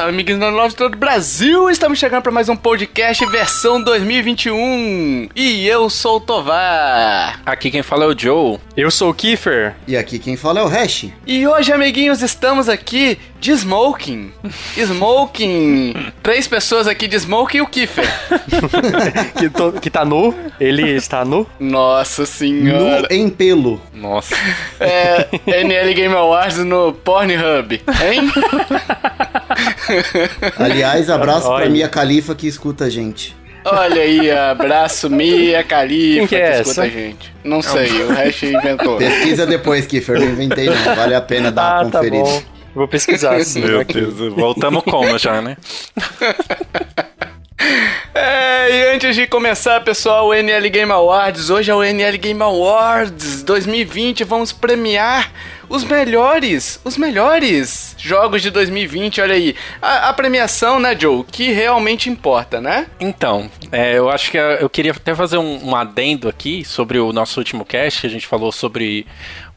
Salve, amigos de todo o Brasil! Estamos chegando para mais um podcast versão 2021. E eu sou o Tovar. Aqui quem fala é o Joe. Eu sou o Kiefer. E aqui quem fala é o Hash. E hoje, amiguinhos, estamos aqui de smoking. Smoking. Três pessoas aqui de smoking e o Kiefer. que, to, que tá nu. Ele está nu. Nossa senhora. Nu em pelo. Nossa. É, NL Game Awards no Pornhub, hein? Aliás, abraço Olha. pra Mia Califa que escuta a gente. Olha aí, abraço Mia Califa Quem que, é que escuta essa? a gente. Não sei, o resto inventou. Pesquisa depois, Kiffer, não inventei não. Vale a pena dar ah, uma conferida. Tá bom. Vou pesquisar sim. Meu Deus, voltamos como já, né? É, e antes de começar, pessoal, o NL Game Awards. Hoje é o NL Game Awards 2020. Vamos premiar os melhores, os melhores jogos de 2020. Olha aí, a, a premiação, né, Joe, que realmente importa, né? Então, é, eu acho que eu queria até fazer um, um adendo aqui sobre o nosso último cast. A gente falou sobre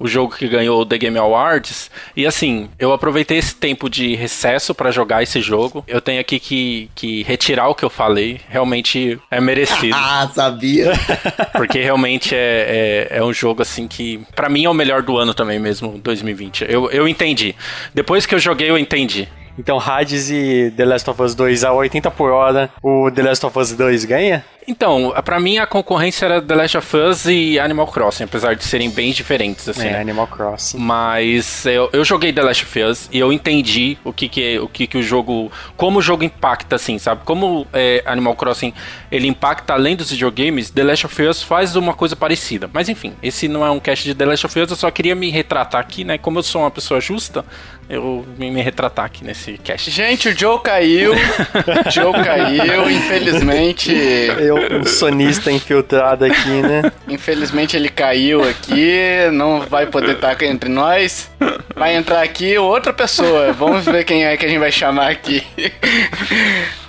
o jogo que ganhou o The Game Awards. E assim, eu aproveitei esse tempo de recesso para jogar esse jogo. Eu tenho aqui que, que retirar o que eu falei. Realmente é merecido. ah, sabia! Porque realmente é, é, é, um jogo assim que, para mim, é o melhor do ano também mesmo, 2020. Eu, eu entendi. Depois que eu joguei, eu entendi. Então, Hades e The Last of Us 2 a 80 por hora, o The Last of Us 2 ganha? Então, para mim a concorrência era The Last of Us e Animal Crossing, apesar de serem bem diferentes, assim. É, né? Animal Crossing. Mas eu, eu joguei The Last of Us e eu entendi o que que, o que que o jogo, como o jogo impacta, assim, sabe? Como é, Animal Crossing ele impacta além dos videogames, The Last of Us faz uma coisa parecida. Mas enfim, esse não é um cast de The Last of Us, eu só queria me retratar aqui, né? Como eu sou uma pessoa justa, eu me, me retratar aqui nesse cast. Gente, o Joe caiu. Joe caiu, infelizmente. Eu, um sonista infiltrado aqui, né? Infelizmente ele caiu aqui, não vai poder estar entre nós. Vai entrar aqui outra pessoa. Vamos ver quem é que a gente vai chamar aqui.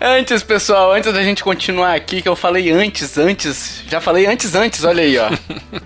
Antes, pessoal, antes da gente continuar aqui, que eu falei antes, antes, já falei antes, antes, olha aí, ó.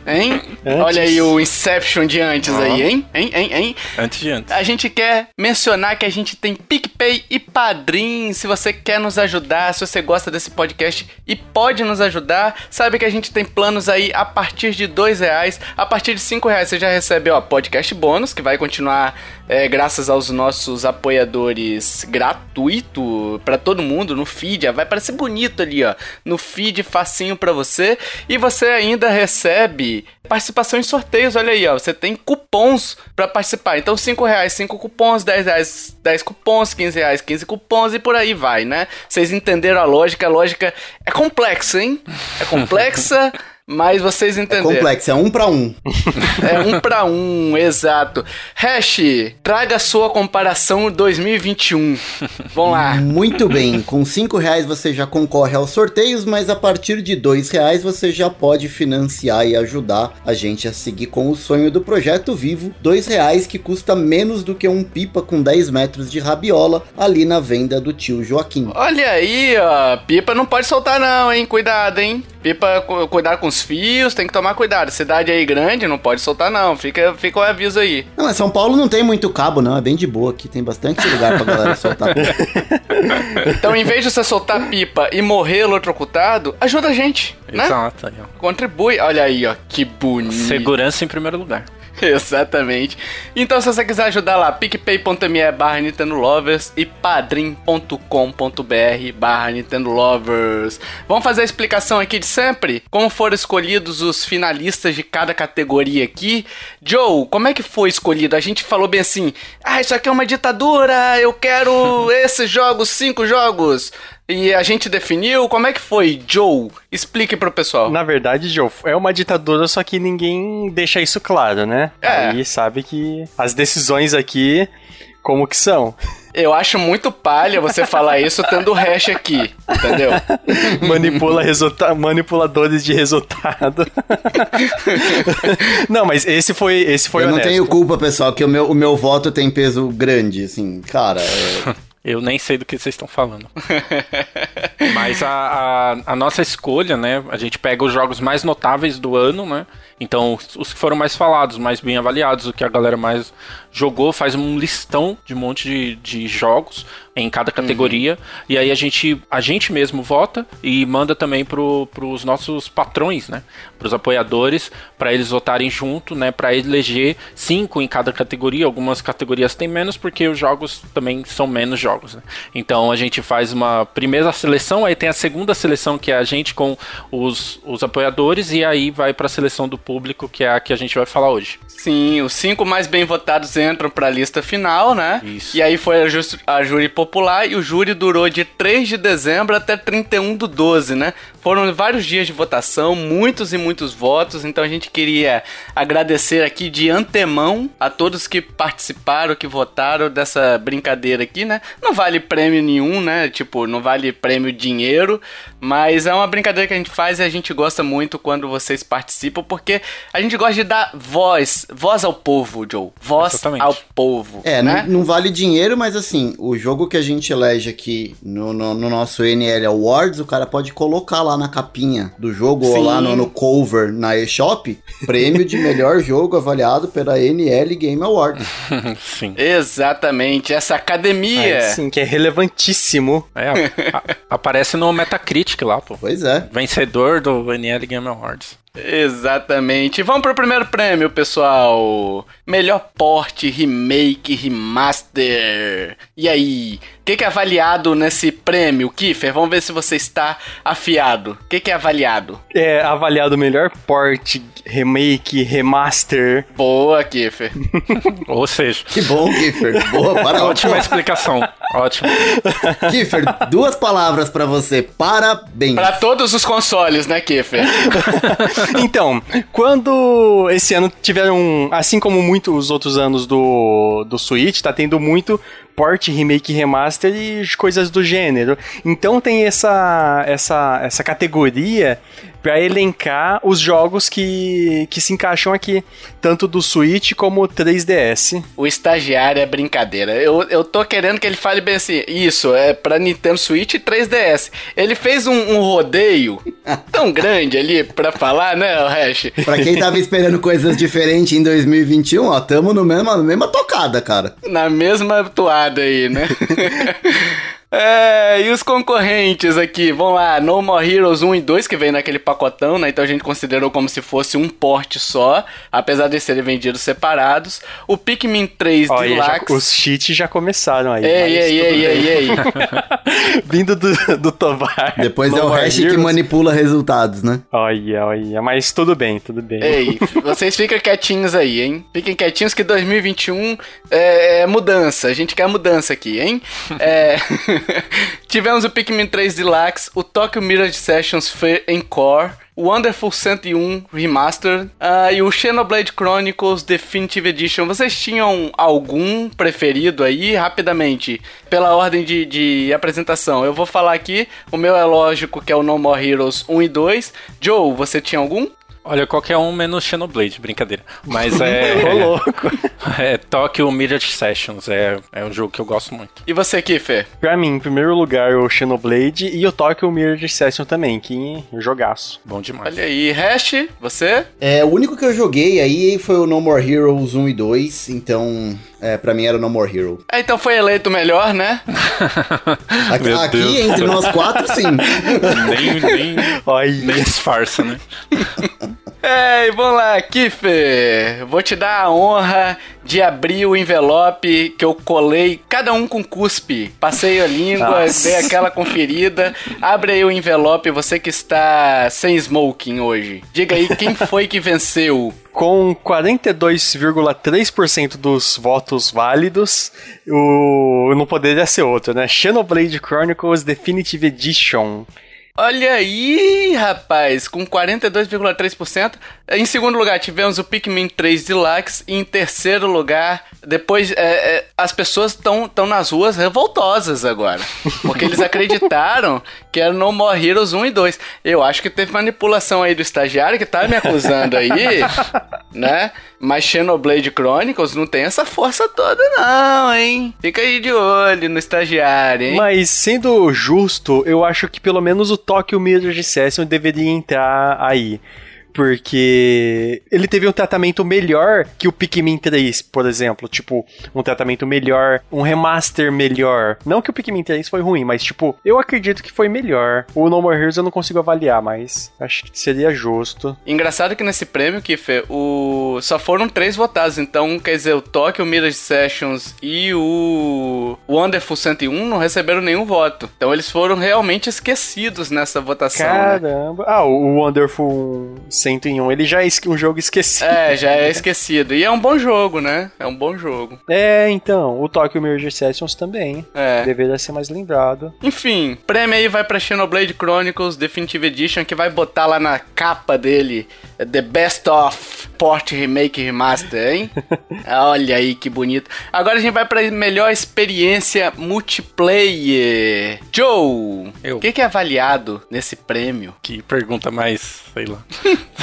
Hein? Antes. Olha aí o Inception de antes Ó. aí, hein? Hein, hein, hein? Antes de antes. A gente quer mencionar que a gente tem PicPay e Padrim. Se você quer nos ajudar, se você gosta desse podcast e pode nos ajudar, sabe que a gente tem planos aí a partir de dois reais. A partir de cinco reais você já recebe, ó, podcast bônus, que vai continuar é, graças aos nossos apoiadores gratuito para todo mundo no feed. Vai parecer bonito ali, ó, no feed facinho para você. E você ainda recebe participação em sorteios. Olha aí, ó, você tem cupons para participar. Então, 5 reais, 5 cupons, 10 reais, 10 cupons, 15 reais, 15 cupons e por aí vai, né? Vocês entenderam a lógica? A lógica é complexa, hein? É complexa. Mas vocês É entenderam. complexo, é um pra um. É um pra um, exato. Hash, traga a sua comparação 2021. Vamos lá. Muito bem, com cinco reais você já concorre aos sorteios, mas a partir de dois reais você já pode financiar e ajudar a gente a seguir com o sonho do Projeto Vivo. Dois reais que custa menos do que um pipa com 10 metros de rabiola ali na venda do tio Joaquim. Olha aí, ó. Pipa não pode soltar, não, hein? Cuidado, hein? Pipa, cu- cuidar com os fios, tem que tomar cuidado. Cidade aí grande, não pode soltar, não. Fica, fica o aviso aí. Não, mas São Paulo não tem muito cabo, não. É bem de boa aqui. Tem bastante lugar pra galera soltar. Então, em vez de você soltar pipa e morrer eletrocutado, ajuda a gente, né? Exato. Contribui. Olha aí, ó. Que bonito. Segurança em primeiro lugar. Exatamente. Então, se você quiser ajudar lá, picpay.me barra Nintendo Lovers e padrim.com.br barra Nintendo Lovers. Vamos fazer a explicação aqui de sempre? Como foram escolhidos os finalistas de cada categoria aqui? Joe, como é que foi escolhido? A gente falou bem assim, ah, isso aqui é uma ditadura, eu quero esses jogos, cinco jogos. E a gente definiu, como é que foi, Joe? Explique pro pessoal. Na verdade, Joe, é uma ditadura, só que ninguém deixa isso claro, né? É. Aí sabe que as decisões aqui, como que são? Eu acho muito palha você falar isso tendo o hash aqui, entendeu? Manipula resulta manipuladores de resultado. não, mas esse foi, esse foi Eu não honesto. tenho culpa, pessoal, que o meu, o meu voto tem peso grande, assim. Cara, é- Eu nem sei do que vocês estão falando. Mas a, a, a nossa escolha, né? A gente pega os jogos mais notáveis do ano, né? Então, os- que foram mais falados, mais bem avaliados, o que a galera mais jogou, faz um listão de um monte de, de jogos em cada categoria. Uhum. E aí a gente, a gente mesmo vota e manda também para os nossos patrões, né? Para os apoiadores, para eles votarem junto, né? Para eleger cinco em cada categoria. Algumas categorias têm menos porque os jogos também são menos jogos. Né? Então a gente faz uma primeira seleção, aí tem a segunda seleção que é a gente com os, os apoiadores e aí vai para a seleção do público que é a que a gente vai falar hoje. Sim, os cinco mais bem votados entram para a lista final, né? Isso. E aí foi a, just, a júri popular e o júri durou de 3 de dezembro até 31 do 12, né? Foram vários dias de votação, muitos e muitos votos, então a gente queria agradecer aqui de antemão a todos que participaram, que votaram dessa brincadeira aqui, né? Não vale prêmio nenhum, né? Tipo, não vale prêmio dinheiro, mas é uma brincadeira que a gente faz e a gente gosta muito quando vocês participam, porque a gente gosta de dar voz, voz ao povo, Joe. Voz Exatamente. ao povo. É, né? não, não, vale dinheiro, mas assim, o jogo que a gente elege aqui no, no, no nosso NL Awards, o cara pode colocar lá na capinha do jogo Sim. ou lá no, no cover na eShop, prêmio de melhor jogo avaliado pela NL Game Awards. Sim. Exatamente, essa academia. sim, que é relevantíssimo. É, a, a, aparece no Metacritic lá, pô. Pois é. Vencedor do NL Game Awards. Exatamente. Vamos pro primeiro prêmio, pessoal. Melhor porte, remake, remaster. E aí? O que, que, é avaliado nesse prêmio, Kiffer? Vamos ver se você está afiado. O que, que, é avaliado? É avaliado melhor porte, remake, remaster. Boa, Kiffer. Ou seja. Que bom, Kiffer. Boa, para Ótima explicação. Ótimo. Kiffer, duas palavras para você. Parabéns. Para todos os consoles, né, Kiffer? então, quando esse ano tiveram, assim como muitos outros anos do, do Switch, tá tendo muito port, remake, remaster e coisas do gênero. Então tem essa, essa, essa categoria para elencar os jogos que, que se encaixam aqui, tanto do Switch como 3DS. O estagiário é brincadeira. Eu, eu tô querendo que ele fale bem assim: isso, é pra Nintendo Switch e 3DS. Ele fez um, um rodeio tão grande ali pra falar, né, o Hash? Pra quem tava esperando coisas diferentes em 2021, ó, tamo no mesmo, na mesma tocada, cara. Na mesma toada aí, né? É, e os concorrentes aqui, vamos lá, No More Heroes 1 e 2, que vem naquele pacotão, né? Então a gente considerou como se fosse um porte só, apesar de serem vendidos separados. O Pikmin 3 Olha, Deluxe. Já, os cheats já começaram aí. Ei, ei, ei, ei, ei, Vindo do, do Tovar. Depois no é o hash que manipula resultados, né? Olha, olha, mas tudo bem, tudo bem. Ei, vocês ficam quietinhos aí, hein? Fiquem quietinhos que 2021 é, é mudança, a gente quer mudança aqui, hein? É. Tivemos o Pikmin 3 Deluxe, o Tokyo Mirage Sessions Fair Encore, o Wonderful 101 Remastered uh, e o Xenoblade Chronicles Definitive Edition. Vocês tinham algum preferido aí? Rapidamente, pela ordem de, de apresentação. Eu vou falar aqui, o meu é lógico que é o No More Heroes 1 e 2. Joe, você tinha algum? Olha, qualquer um menos Xenoblade, brincadeira. Mas é. Ô, louco. É Tokyo Mirage Sessions, é, é um jogo que eu gosto muito. E você, Kiffer? Pra mim, em primeiro lugar, o Xenoblade e o Tokyo Mirage Session também, que jogaço. Bom demais. Olha aí, Hash, você? É, o único que eu joguei aí foi o No More Heroes 1 e 2, então é, pra mim era o No More Hero. É, então foi eleito melhor, né? aqui, aqui entre nós quatro, sim. nem, nem, nem disfarça, né? É, vamos lá, Kiffer. Vou te dar a honra de abrir o envelope que eu colei, cada um com cuspe. Passei a língua, Nossa. dei aquela conferida. Abre aí o envelope, você que está sem smoking hoje. Diga aí quem foi que venceu. Com 42,3% dos votos válidos, o não poderia ser outro, né? Xenoblade Chronicles Definitive Edition. Olha aí, rapaz, com 42,3%. Em segundo lugar, tivemos o Pikmin 3 Deluxe. E em terceiro lugar, depois, é, é, as pessoas estão nas ruas revoltosas agora. Porque eles acreditaram que era No More Heroes 1 e 2. Eu acho que teve manipulação aí do estagiário que tá me acusando aí, né? Mas Xenoblade Chronicles não tem essa força toda, não, hein? Fica aí de olho no estagiário, hein? Mas sendo justo, eu acho que pelo menos o Tokyo Mirror Session deveria entrar aí. Porque ele teve um tratamento melhor que o Pikmin 3, por exemplo. Tipo, um tratamento melhor, um remaster melhor. Não que o Pikmin 3 foi ruim, mas tipo, eu acredito que foi melhor. O No More Heroes eu não consigo avaliar, mas acho que seria justo. Engraçado que nesse prêmio, Kiffer, o... só foram três votados. Então, quer dizer, o Tokyo Mirage Sessions e o Wonderful 101 não receberam nenhum voto. Então, eles foram realmente esquecidos nessa votação. Né? Caramba. Né? Ah, o Wonderful 101, ele já é um jogo esquecido. É, já é esquecido. E é um bom jogo, né? É um bom jogo. É, então. O Tokyo Mirage Sessions também. É. Deveria ser mais lembrado. Enfim, prêmio aí vai pra Xenoblade Chronicles Definitive Edition, que vai botar lá na capa dele The Best of Port Remake Remaster, hein? Olha aí que bonito. Agora a gente vai pra melhor experiência multiplayer. Joe, o que, que é avaliado nesse prêmio? Que pergunta mais, sei lá.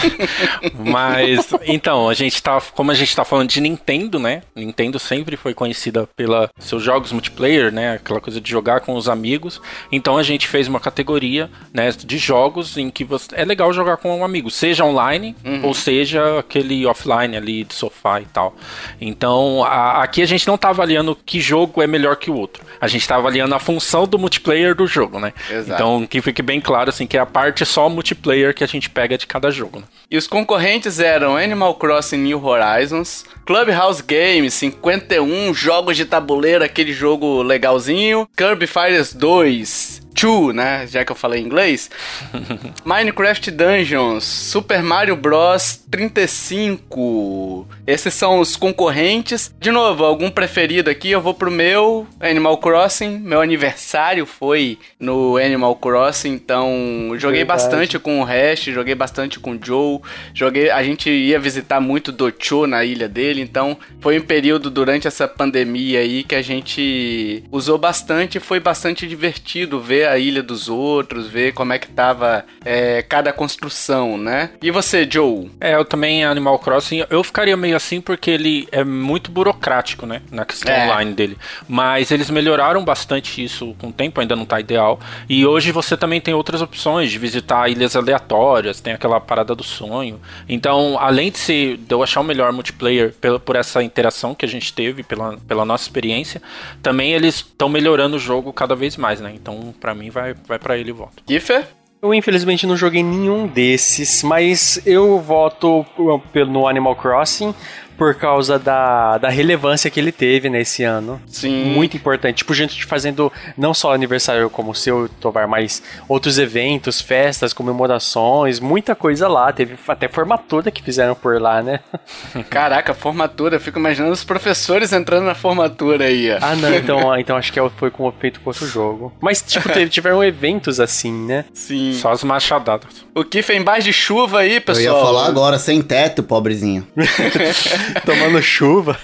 Mas, então, a gente tá, como a gente tá falando de Nintendo, né? Nintendo sempre foi conhecida pela seus jogos multiplayer, né? Aquela coisa de jogar com os amigos. Então a gente fez uma categoria, né, de jogos em que você, é legal jogar com um amigo, seja online uhum. ou seja aquele offline ali de sofá e tal. Então, a, aqui a gente não tá avaliando que jogo é melhor que o outro. A gente tá avaliando a função do multiplayer do jogo, né? Exato. Então, que fique bem claro assim que é a parte só multiplayer que a gente pega de cada jogo. Né? E os concorrentes eram Animal Crossing New Horizons, Clubhouse Games, 51 jogos de tabuleiro, aquele jogo legalzinho, Kirby Fighters 2, 2, né? Já que eu falei inglês. Minecraft Dungeons, Super Mario Bros 35. Esses são os concorrentes. De novo, algum preferido aqui? Eu vou pro meu Animal Crossing. Meu aniversário foi no Animal Crossing, então joguei Verdade. bastante com o Hash, joguei bastante com o Joe. Joguei, a gente ia visitar muito Docho na ilha dele, então foi um período durante essa pandemia aí que a gente usou bastante e foi bastante divertido ver a ilha dos outros, ver como é que tava é, cada construção, né? E você, Joe? É, eu também Animal Crossing, eu ficaria meio assim porque ele é muito burocrático, né? Na questão é. online dele. Mas eles melhoraram bastante isso com o tempo, ainda não tá ideal. E hoje você também tem outras opções de visitar ilhas aleatórias, tem aquela parada do sonho. Então, além de, ser, de eu achar o melhor multiplayer pela, por essa interação que a gente teve, pela, pela nossa experiência, também eles estão melhorando o jogo cada vez mais, né? Então, para mim, vai, vai para ele e voto. Kiffer? Eu infelizmente não joguei nenhum desses, mas eu voto no Animal Crossing por causa da, da relevância que ele teve nesse ano. Sim. Muito importante. Tipo, gente fazendo não só aniversário como o seu, Tovar, mas outros eventos, festas, comemorações, muita coisa lá. Teve até formatura que fizeram por lá, né? Caraca, formatura. Eu fico imaginando os professores entrando na formatura aí, ó. Ah, não. Então, então acho que é foi com feito com outro jogo. Mas, tipo, teve, tiveram eventos assim, né? Sim. Só as machadadas. O Kiff é embaixo de chuva aí, pessoal. Eu ia falar agora, sem teto, pobrezinho. Tomando chuva.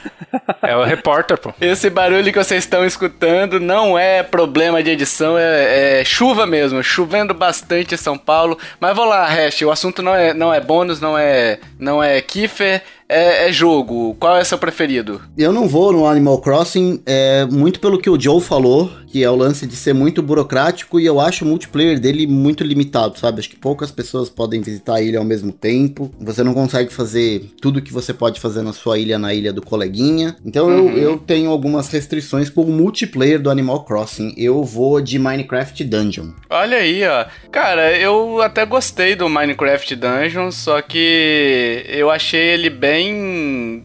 É o repórter, pô. Esse barulho que vocês estão escutando não é problema de edição, é, é chuva mesmo. Chovendo bastante em São Paulo. Mas vou lá, Hash, o assunto não é, não é bônus, não é, não é Kiffer, é, é, jogo. Qual é seu preferido? Eu não vou no Animal Crossing, é, muito pelo que o Joe falou, que é o lance de ser muito burocrático e eu acho o multiplayer dele muito limitado, sabe? Acho que poucas pessoas podem visitar a ilha ao mesmo tempo. Você não consegue fazer tudo que você pode fazer na sua ilha na ilha do coleguinha. Então uhum. eu, eu tenho algumas restrições com o multiplayer do Animal Crossing. Eu vou de Minecraft Dungeon. Olha aí, ó. Cara, eu até gostei do Minecraft Dungeon, só que eu achei ele bem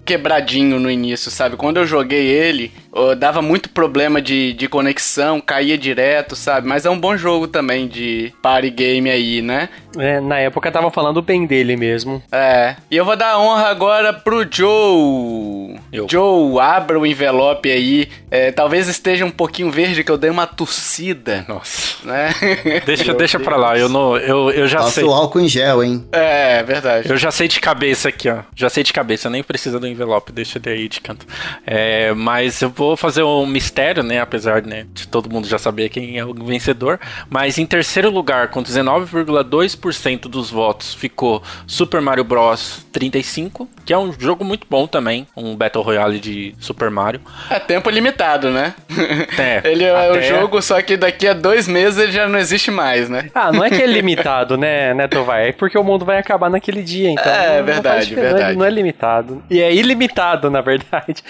quebradinho no início, sabe? Quando eu joguei ele, dava muito problema de, de conexão, caía direto, sabe? Mas é um bom jogo também de party game aí, né? É, na época tava falando bem dele mesmo. É. E eu vou dar honra agora pro Joe. Eu. Joe, abra o envelope aí. É, talvez esteja um pouquinho verde, que eu dei uma tossida. Nossa. Né? Deixa, deixa pra lá, eu, não, eu, eu já Passa sei. o álcool em gel, hein? É, verdade. Eu já sei de cabeça aqui, ó. Já sei de cabeça, nem precisa do envelope, deixa ele aí de canto. É, mas eu vou vou fazer um mistério, né? Apesar né, de todo mundo já saber quem é o vencedor. Mas em terceiro lugar, com 19,2% dos votos, ficou Super Mario Bros. 35, que é um jogo muito bom também. Um Battle Royale de Super Mario. É tempo limitado, né? É, ele é até- o jogo, só que daqui a dois meses ele já não existe mais, né? Ah, não é que é limitado, né, né, Tovar? É porque o mundo vai acabar naquele dia, então. É, verdade, verdade. Não é limitado. E é ilimitado, na verdade.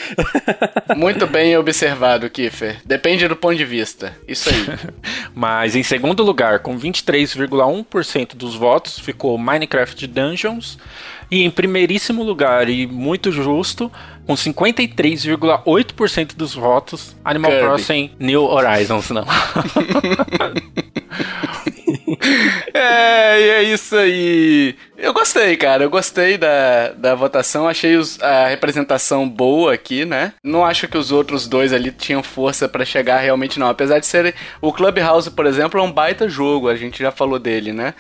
Muito bem observado, Kiffer. Depende do ponto de vista. Isso aí. Mas em segundo lugar, com 23,1% dos votos, ficou Minecraft Dungeons. E em primeiríssimo lugar, e muito justo, com 53,8% dos votos, Animal Kirby. Crossing New Horizons, não. É, e é isso aí. Eu gostei, cara. Eu gostei da, da votação. Achei os- a representação boa aqui, né? Não acho que os outros dois ali tinham força pra chegar realmente, não. Apesar de serem. O Clubhouse, por exemplo, é um baita jogo. A gente já falou dele, né?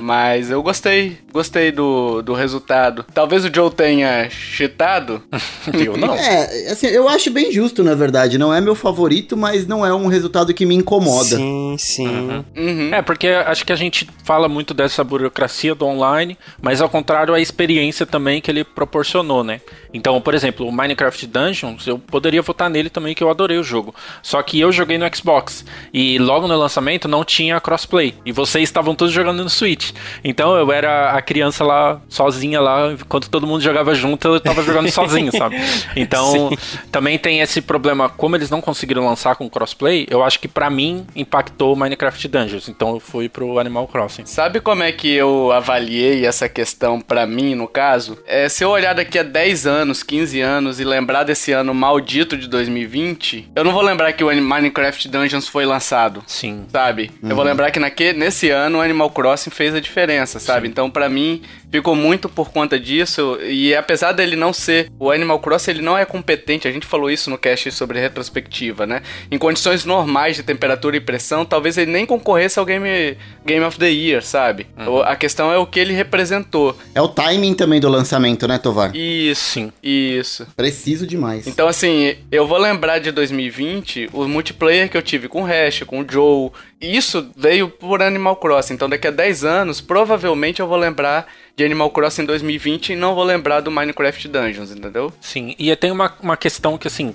Mas eu gostei. Gostei do, do resultado. Talvez o Joe tenha cheatado. Eu não. É, assim, eu acho bem justo, na verdade. Não é meu favorito, mas não é um resultado que me incomoda. Sim, sim. Uhum. É, porque acho que a gente fala muito dessa burocracia do online, mas ao contrário, a experiência também que ele proporcionou, né? Então, por exemplo, o Minecraft Dungeons, eu poderia votar nele também, que eu adorei o jogo. Só que eu joguei no Xbox, e logo no lançamento não tinha crossplay, e vocês estavam todos jogando no Switch. Então eu era a criança lá, sozinha lá, enquanto todo mundo jogava junto, eu tava jogando sozinho, sabe? Então, também tem esse problema, como eles não conseguiram lançar com crossplay, eu acho que pra mim impactou o Minecraft Dungeons. Então eu fui pro Animal Crossing. Sabe como é que eu avaliei essa questão pra mim, no caso? É, se eu olhar daqui a 10 anos, 15 anos e lembrar desse ano maldito de 2020, eu não vou lembrar que o Minecraft Dungeons foi lançado. Sim. Sabe? Eu vou lembrar que naque, nesse ano o Animal Crossing fez a diferença, sabe? Então, pra mim, ficou muito por conta disso. E apesar dele não ser. O Animal Crossing ele não é competente. A gente falou isso no cast sobre retrospectiva, né? Em condições normais de temperatura e pressão, talvez ele nem concorresse ao Game, Game of the Year, sabe? O- A questão é o que ele representou. É o timing também do lançamento, né, Tovar? Isso, isso. Preciso demais. Então, assim, eu vou lembrar de 2020, o multiplayer que eu tive com o Hash, com o Joe. Isso veio por Animal Crossing. Então, daqui a 10 anos, provavelmente eu vou lembrar de Animal Crossing 2020 e não vou lembrar do Minecraft Dungeons, entendeu? Sim, e tem uma, uma questão que, assim,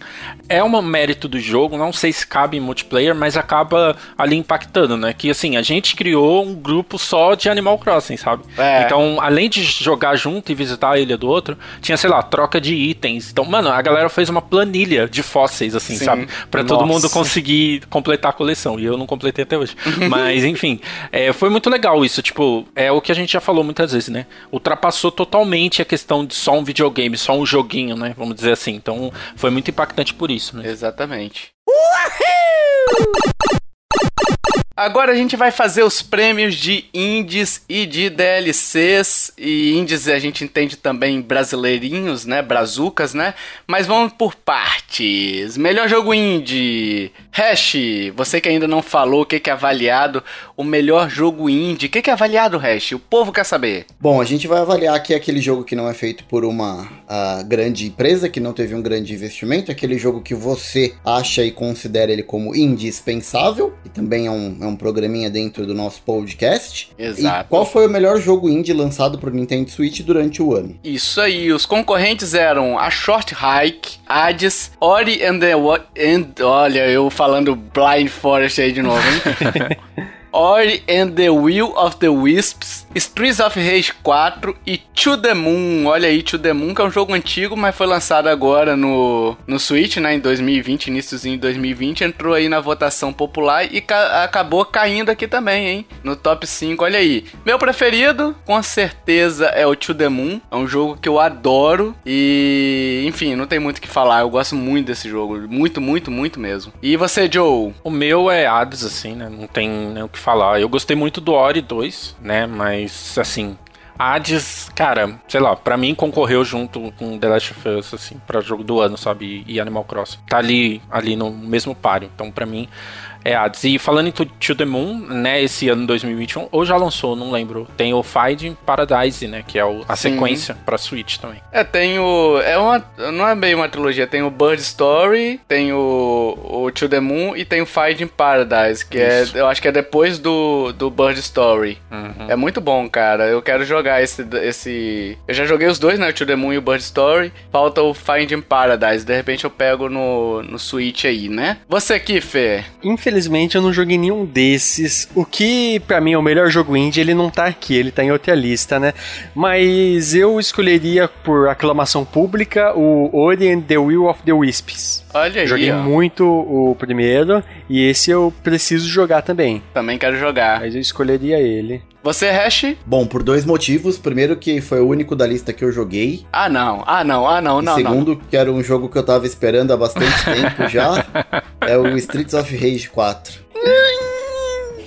é um mérito do jogo, não sei se cabe em multiplayer, mas acaba ali impactando, né? Que, assim, a gente criou um grupo só de Animal Crossing, sabe? É. Então, além de jogar junto e visitar a ilha do outro, tinha, sei lá, troca de itens. Então, mano, a galera fez uma planilha de fósseis, assim, Sim. sabe? Pra todo Nossa. mundo conseguir completar a coleção. E eu não completei até hoje. Mas, enfim, é, foi muito legal isso. Tipo, é o que a gente já falou muitas vezes, né? Ultrapassou totalmente a questão de só um videogame, só um joguinho, né? Vamos dizer assim. Então, foi muito impactante por isso, né? Exatamente. Agora a gente vai fazer os prêmios de indies e de DLCs. E indies a gente entende também brasileirinhos, né? Brazucas, né? Mas vamos por partes. Melhor jogo indie. Hash, você que ainda não falou o que que é avaliado o melhor jogo indie. O que que é avaliado, Hash? O povo quer saber. Bom, a gente vai avaliar aqui aquele jogo que não é feito por uma ah, grande empresa, que não teve um grande investimento, aquele jogo que você acha e considera ele como indispensável, e também é um, é um programinha dentro do nosso podcast. Exato. E qual foi o melhor jogo indie lançado pro Nintendo Switch durante o ano? Isso aí, os concorrentes eram a Short Hike, Hades, Ori and the... And, olha, eu falando Blind Forest aí de novo, hein? Ori and the Will of the Wisps, Streets of Rage 4 e To The Moon. Olha aí, To The Moon, que é um jogo antigo, mas foi lançado agora no, no Switch, né, em 2020, iníciozinho de 2020. Entrou aí na votação popular e ca- acabou caindo aqui também, hein, no top 5. Olha aí. Meu preferido, com certeza, é o To The Moon. É um jogo que eu adoro e, enfim, não tem muito o que falar. Eu gosto muito desse jogo. Muito, muito, muito mesmo. E você, Joe? O meu é Hades, assim, né? Não tem nem o que falar. Eu gostei muito do Ori 2, né? Mas, assim, Hades, cara, sei lá, pra mim concorreu junto com The Last of Us, assim, pra jogo do ano, sabe? E, Animal Crossing. Tá ali, ali no mesmo páreo. Então, pra mim, é Hades. E falando em To, to the Moon, né, esse ano 2021, ou já lançou, não lembro. Tem o Finding Paradise, né, que é o, a Sim. sequência pra Switch também. É, tem o. É uma. Não é bem uma trilogia. Tem o Bird Story, tem o. O To the Moon e tem o Finding Paradise, que é. Eu acho que é depois do, do Bird Story. É muito bom, cara. Eu quero jogar esse, esse. Eu já joguei os dois, né? O To the Moon e o Bird Story. Falta o Finding Paradise. De repente eu pego no, no Switch aí, né? Você aqui, Fê. Infelizmente eu não joguei nenhum desses. O que pra mim é o melhor jogo indie, ele não tá aqui, ele tá em outra lista, né? Mas eu escolheria por aclamação pública o Ori and the Will of the Wisps. Olha aí, Joguei ó. muito o primeiro e esse eu preciso jogar também. Também quero jogar. Mas eu escolheria ele. Você, Hash? Bom, por dois motivos. Primeiro, que foi o único da lista que eu joguei. Ah, não. Ah, não. Ah, não. E Não, não. segundo, que era um jogo que eu tava esperando há bastante tempo já. É o Streets of Rage 4.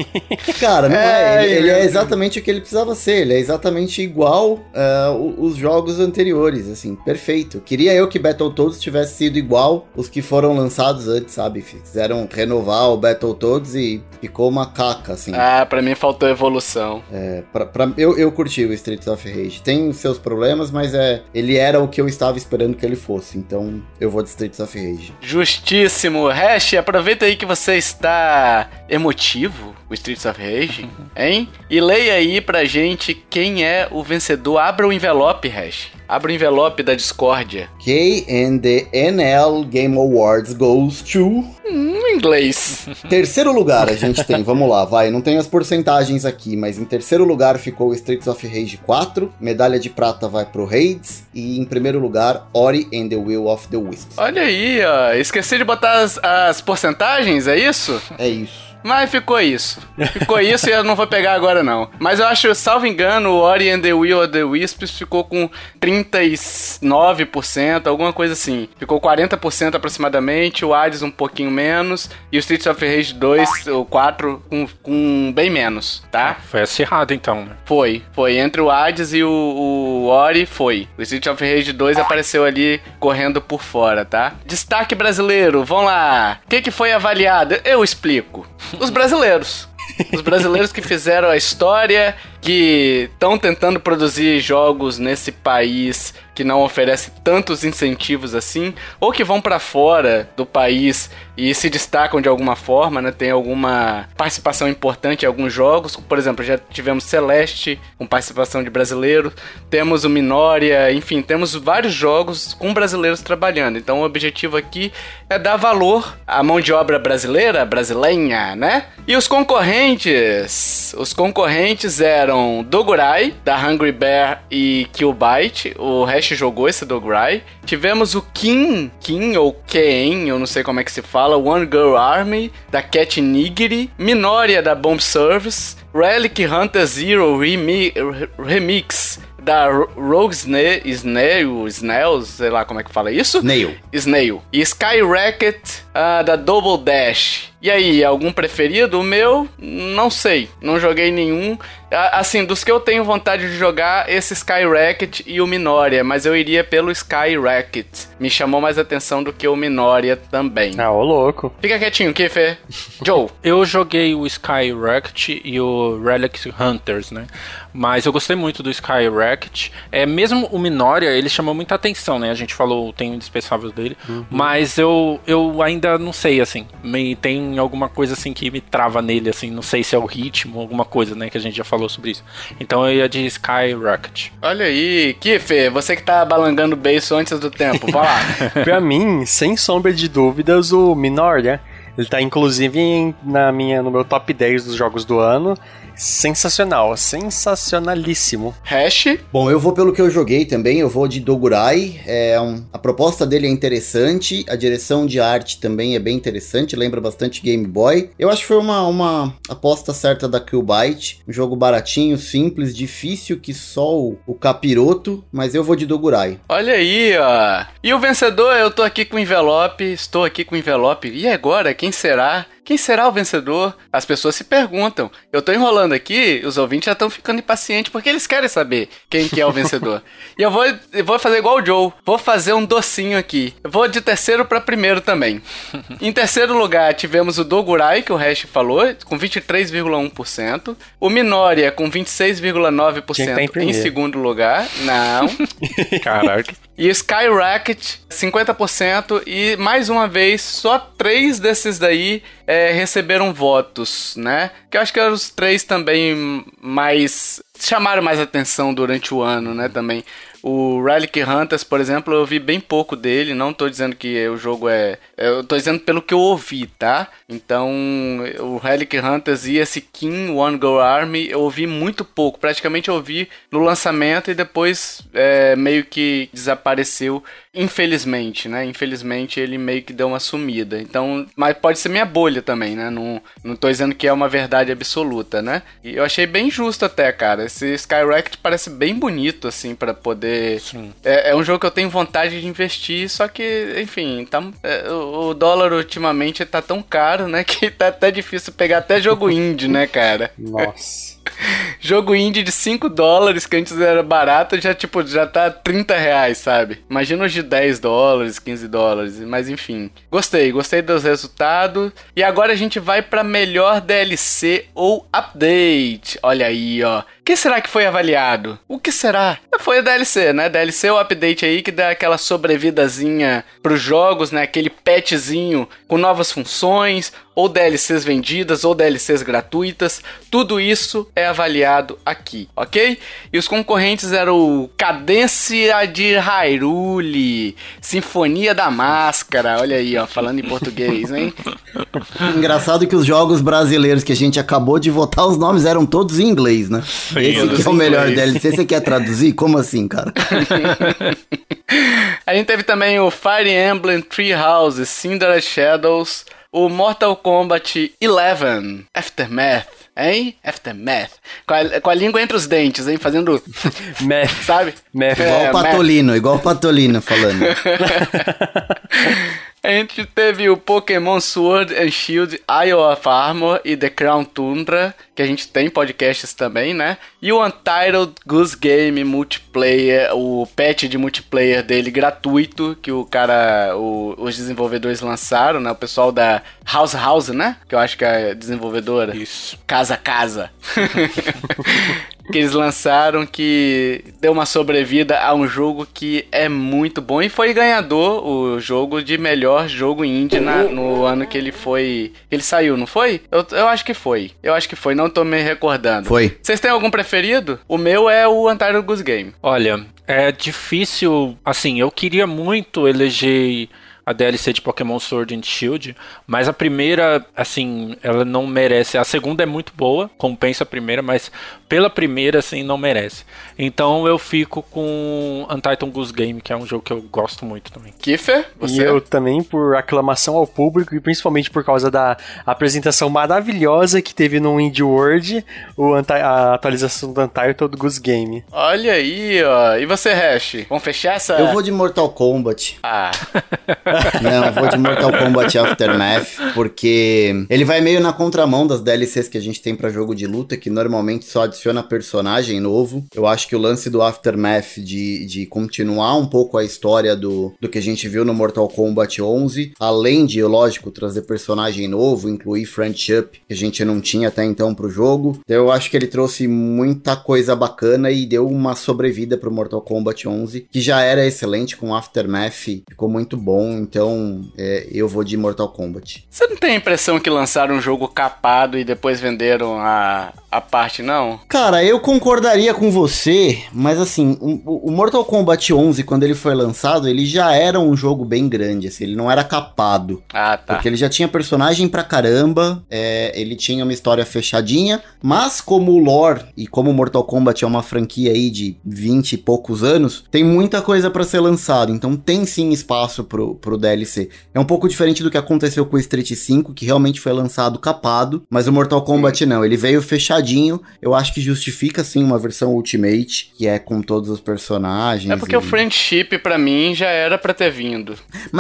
Cara, não é. É, Ele, ele é exatamente o que ele precisava ser. Ele é exatamente igual é, o- os jogos anteriores, assim, perfeito. Queria eu que Battletoads tivesse sido igual os que foram lançados antes, sabe? Fizeram renovar o Battletoads e ficou uma caca, assim. Ah, pra mim faltou evolução. É, pra, pra- eu, eu curti o Streets of Rage. Tem seus problemas, mas é ele era o que eu estava esperando que ele fosse. Então eu vou de Streets of Rage. Justíssimo. Hash, aproveita aí que você está emotivo, o Streets of Rage, hein? E leia aí pra gente quem é o vencedor. Abra o envelope, Hash. Abra o envelope da discórdia. K and the NL Game Awards goes to. Em inglês. Terceiro lugar a gente tem, vamos lá, vai. Não tem as porcentagens aqui, mas em terceiro lugar ficou Streets of Rage 4. Medalha de prata vai pro Raids. E em primeiro lugar, Ori and the Will of the Wisps. Olha aí, ó. Esqueci de botar as, as porcentagens, é isso? É isso. Mas ficou isso. Ficou isso e eu não vou pegar agora, não. Mas eu acho, salvo engano, o Ori and the Will of the Wisps ficou com 39%, alguma coisa assim. Ficou 40% aproximadamente, o Hades um pouquinho menos, e o Streets of Rage 2, o 4, com, com bem menos, tá? Foi acirrado então, né? Foi, foi. Entre o Hades e o, o Ori, foi. O Street of Rage 2 apareceu ali correndo por fora, tá? Destaque brasileiro, vamos lá. O que, que foi avaliado? Eu explico. Os brasileiros. Os brasileiros que fizeram a história, que estão tentando produzir jogos nesse país que não oferece tantos incentivos assim, ou que vão pra fora do país e se destacam de alguma forma, né? Tem alguma participação importante em alguns jogos. Por exemplo, já tivemos Celeste com participação de brasileiros, temos o Minoria, enfim, temos vários jogos com brasileiros trabalhando. Então o objetivo aqui é dar valor à mão de obra brasileira, brasileira, né? E os concorrentes, os concorrentes eram Dogurai da Hungry Bear e Killbyte. O Jogou esse Dogurai. Tivemos o Kim, Kim ou Ken, eu não sei como é que se fala, One Girl Army da Cat Nigiri, Minoria da Bomb Service, Relic Hunter Zero Remi Remix da Ro- Rogue Snail, Snail, Snail, sei lá como é que fala isso. Snail. Snail. E Sky Racket ah, da Double Dash. E aí, algum preferido? O meu, não sei. Não joguei nenhum. Assim, dos que eu tenho vontade de jogar, esse Sky Racket e o Minoria. Mas eu iria pelo Sky Racket. Me chamou mais atenção do que o Minoria também. Ah, ô louco. Fica quietinho, Kiffer. Joe. Eu joguei o Sky Racket e o Relic Hunters, né? Mas eu gostei muito do Sky Racket. É, mesmo o Minoria, ele chamou muita atenção, né? A gente falou, tem o indispensável dele. Mas eu, eu ainda não sei, assim. Me, tem alguma coisa assim que me trava nele, assim. Não sei se é o ritmo, alguma coisa, né? Que a gente já falou sobre isso. Então eu ia de Sky Racket. Olha aí, Kiffer, você que tá balangando o beiço antes do tempo. Vai lá. pra mim, sem sombra de dúvidas, o Minoria. Ele tá inclusive na minha, no meu top 10 dos jogos do ano. Sensacional, sensacionalíssimo. Hash. Bom, eu vou pelo que eu joguei também, eu vou de Dogurai. É um- a proposta dele é interessante, a direção de arte também é bem interessante, lembra bastante Game Boy. Eu acho que foi uma, uma aposta certa da Killbyte. Um jogo baratinho, simples, difícil que só o, o capiroto, mas eu vou de Dogurai. Olha aí, ó. E o vencedor, eu tô aqui com o envelope, estou aqui com o envelope. E agora, quem será? Quem será o vencedor? As pessoas se perguntam. Eu tô enrolando aqui, os ouvintes já estão ficando impacientes porque eles querem saber quem que é o vencedor. e eu vou, eu vou fazer igual o Joe. Vou fazer um docinho aqui. Eu vou de terceiro para primeiro também. em terceiro lugar, tivemos o Dogurai, que o Hash falou, com 23,1%. O Minoria, com 26,9% em, em segundo lugar. Não. Caraca. E Skyrocket, 50%. E mais uma vez, só três desses daí é, receberam votos, né? Que eu acho que eram os três também mais. chamaram mais atenção durante o ano, né? Também. O Relic Hunters, por exemplo, eu vi bem pouco dele. Não tô dizendo que o jogo é. Eu tô dizendo pelo que eu ouvi, tá? Então, o Relic Hunters e esse King One Go Army eu ouvi muito pouco. Praticamente eu ouvi no lançamento e depois é, meio que desapareceu. Infelizmente, né? Infelizmente ele meio que deu uma sumida. Então, mas pode ser minha bolha também, né? Não, não tô dizendo que é uma verdade absoluta, né? E eu achei bem justo até, cara. Esse Skyrocket parece bem bonito, assim, para poder. É, é, um jogo que eu tenho vontade de investir, só que, enfim, tá, é, o dólar ultimamente tá tão caro, né? Que tá até difícil pegar até jogo indie, né, cara? Nossa. Jogo indie de 5 dólares, que antes era barato, já tipo, já tá 30 reais, sabe? Imagina os de 10 dólares, 15 dólares, mas enfim. Gostei, gostei dos resultados. E agora a gente vai pra melhor DLC ou update. Olha aí, ó. O que será que foi avaliado? O que será? Foi a DLC, né? DLC ou update aí que dá aquela sobrevidazinha pros jogos, né? Aquele patchzinho com novas funções, ou DLCs vendidas, ou DLCs gratuitas. Tudo isso é avaliado aqui, ok? E os concorrentes eram o Cadência de Hyrule, Sinfonia da Máscara, olha aí, ó, falando em português, hein? Engraçado que os jogos brasileiros que a gente acabou de votar, os nomes eram todos em inglês, né? Esse que é o melhor inglês. DLC, você quer traduzir? Como assim, cara? a gente teve também o Fire Emblem Three Houses, Cinder Shadows, o Mortal Kombat 11 Aftermath, hein? Aftermath. Com a, com a língua entre os dentes, hein? Fazendo. Math. Sabe? Math. É, igual o Patolino, math. igual o Patolino falando. A gente teve o Pokémon Sword and Shield of Armor e The Crown Tundra, que a gente tem podcasts também, né? E o Untitled Goose Game Multiplayer, o patch de multiplayer dele gratuito, que o cara, o, os desenvolvedores lançaram, né? O pessoal da House House, né? Que eu acho que é desenvolvedora. Isso. Casa Casa. que eles lançaram que deu uma sobrevida a um jogo que é muito bom e foi ganhador o jogo de melhor jogo indie na, no ano que ele foi. Ele saiu, não foi? Eu, eu acho que foi. Eu acho que foi, não tô me recordando. Foi. Vocês têm algum preferido? O meu é o Goose Game. Olha, é difícil. Assim, eu queria muito eleger a DLC de Pokémon Sword and Shield, mas a primeira, assim, ela não merece. A segunda é muito boa, compensa a primeira, mas pela primeira, assim, não merece. Então eu fico com Untitled Goose Game, que é um jogo que eu gosto muito também. Kiffer, você? E eu também, por aclamação ao público e principalmente por causa da apresentação maravilhosa que teve no Indie World, o a atualização do Untitled Goose Game. Olha aí, ó. E você, Hash? Vamos fechar essa? Eu vou de Mortal Kombat. Ah. Não, vou de Mortal Kombat Aftermath, porque ele vai meio na contramão das DLCs que a gente tem para jogo de luta, que normalmente só adiciona personagem novo. Eu acho que o lance do Aftermath de, de continuar um pouco a história do, do que a gente viu no Mortal Kombat 11, além de, lógico, trazer personagem novo, incluir friendship, que a gente não tinha até então pro jogo. Então, eu acho que ele trouxe muita coisa bacana e deu uma sobrevida pro Mortal Kombat 11, que já era excelente com Aftermath, ficou muito bom. Então, é, eu vou de Mortal Kombat. Você não tem a impressão que lançaram um jogo capado e depois venderam a, a parte, não? Cara, eu concordaria com você, mas assim, o, o, Mortal Kombat 11, quando ele foi lançado, ele já era um jogo bem grande, assim, ele não era capado. Ah, tá. Porque ele já tinha personagem pra caramba, é, ele tinha uma história fechadinha, mas como o lore e como o Mortal Kombat é uma franquia aí de 20 e poucos anos, tem muita coisa para ser lançado, então tem sim espaço pro, pro pro DLC. É um pouco diferente do que aconteceu com o Street 5, que realmente foi lançado capado, mas o Mortal Kombat não, ele veio fechadinho. Eu acho que justifica sim uma versão Ultimate, que é com todos os personagens. É porque e... o Friendship, para mim, já era para ter vindo.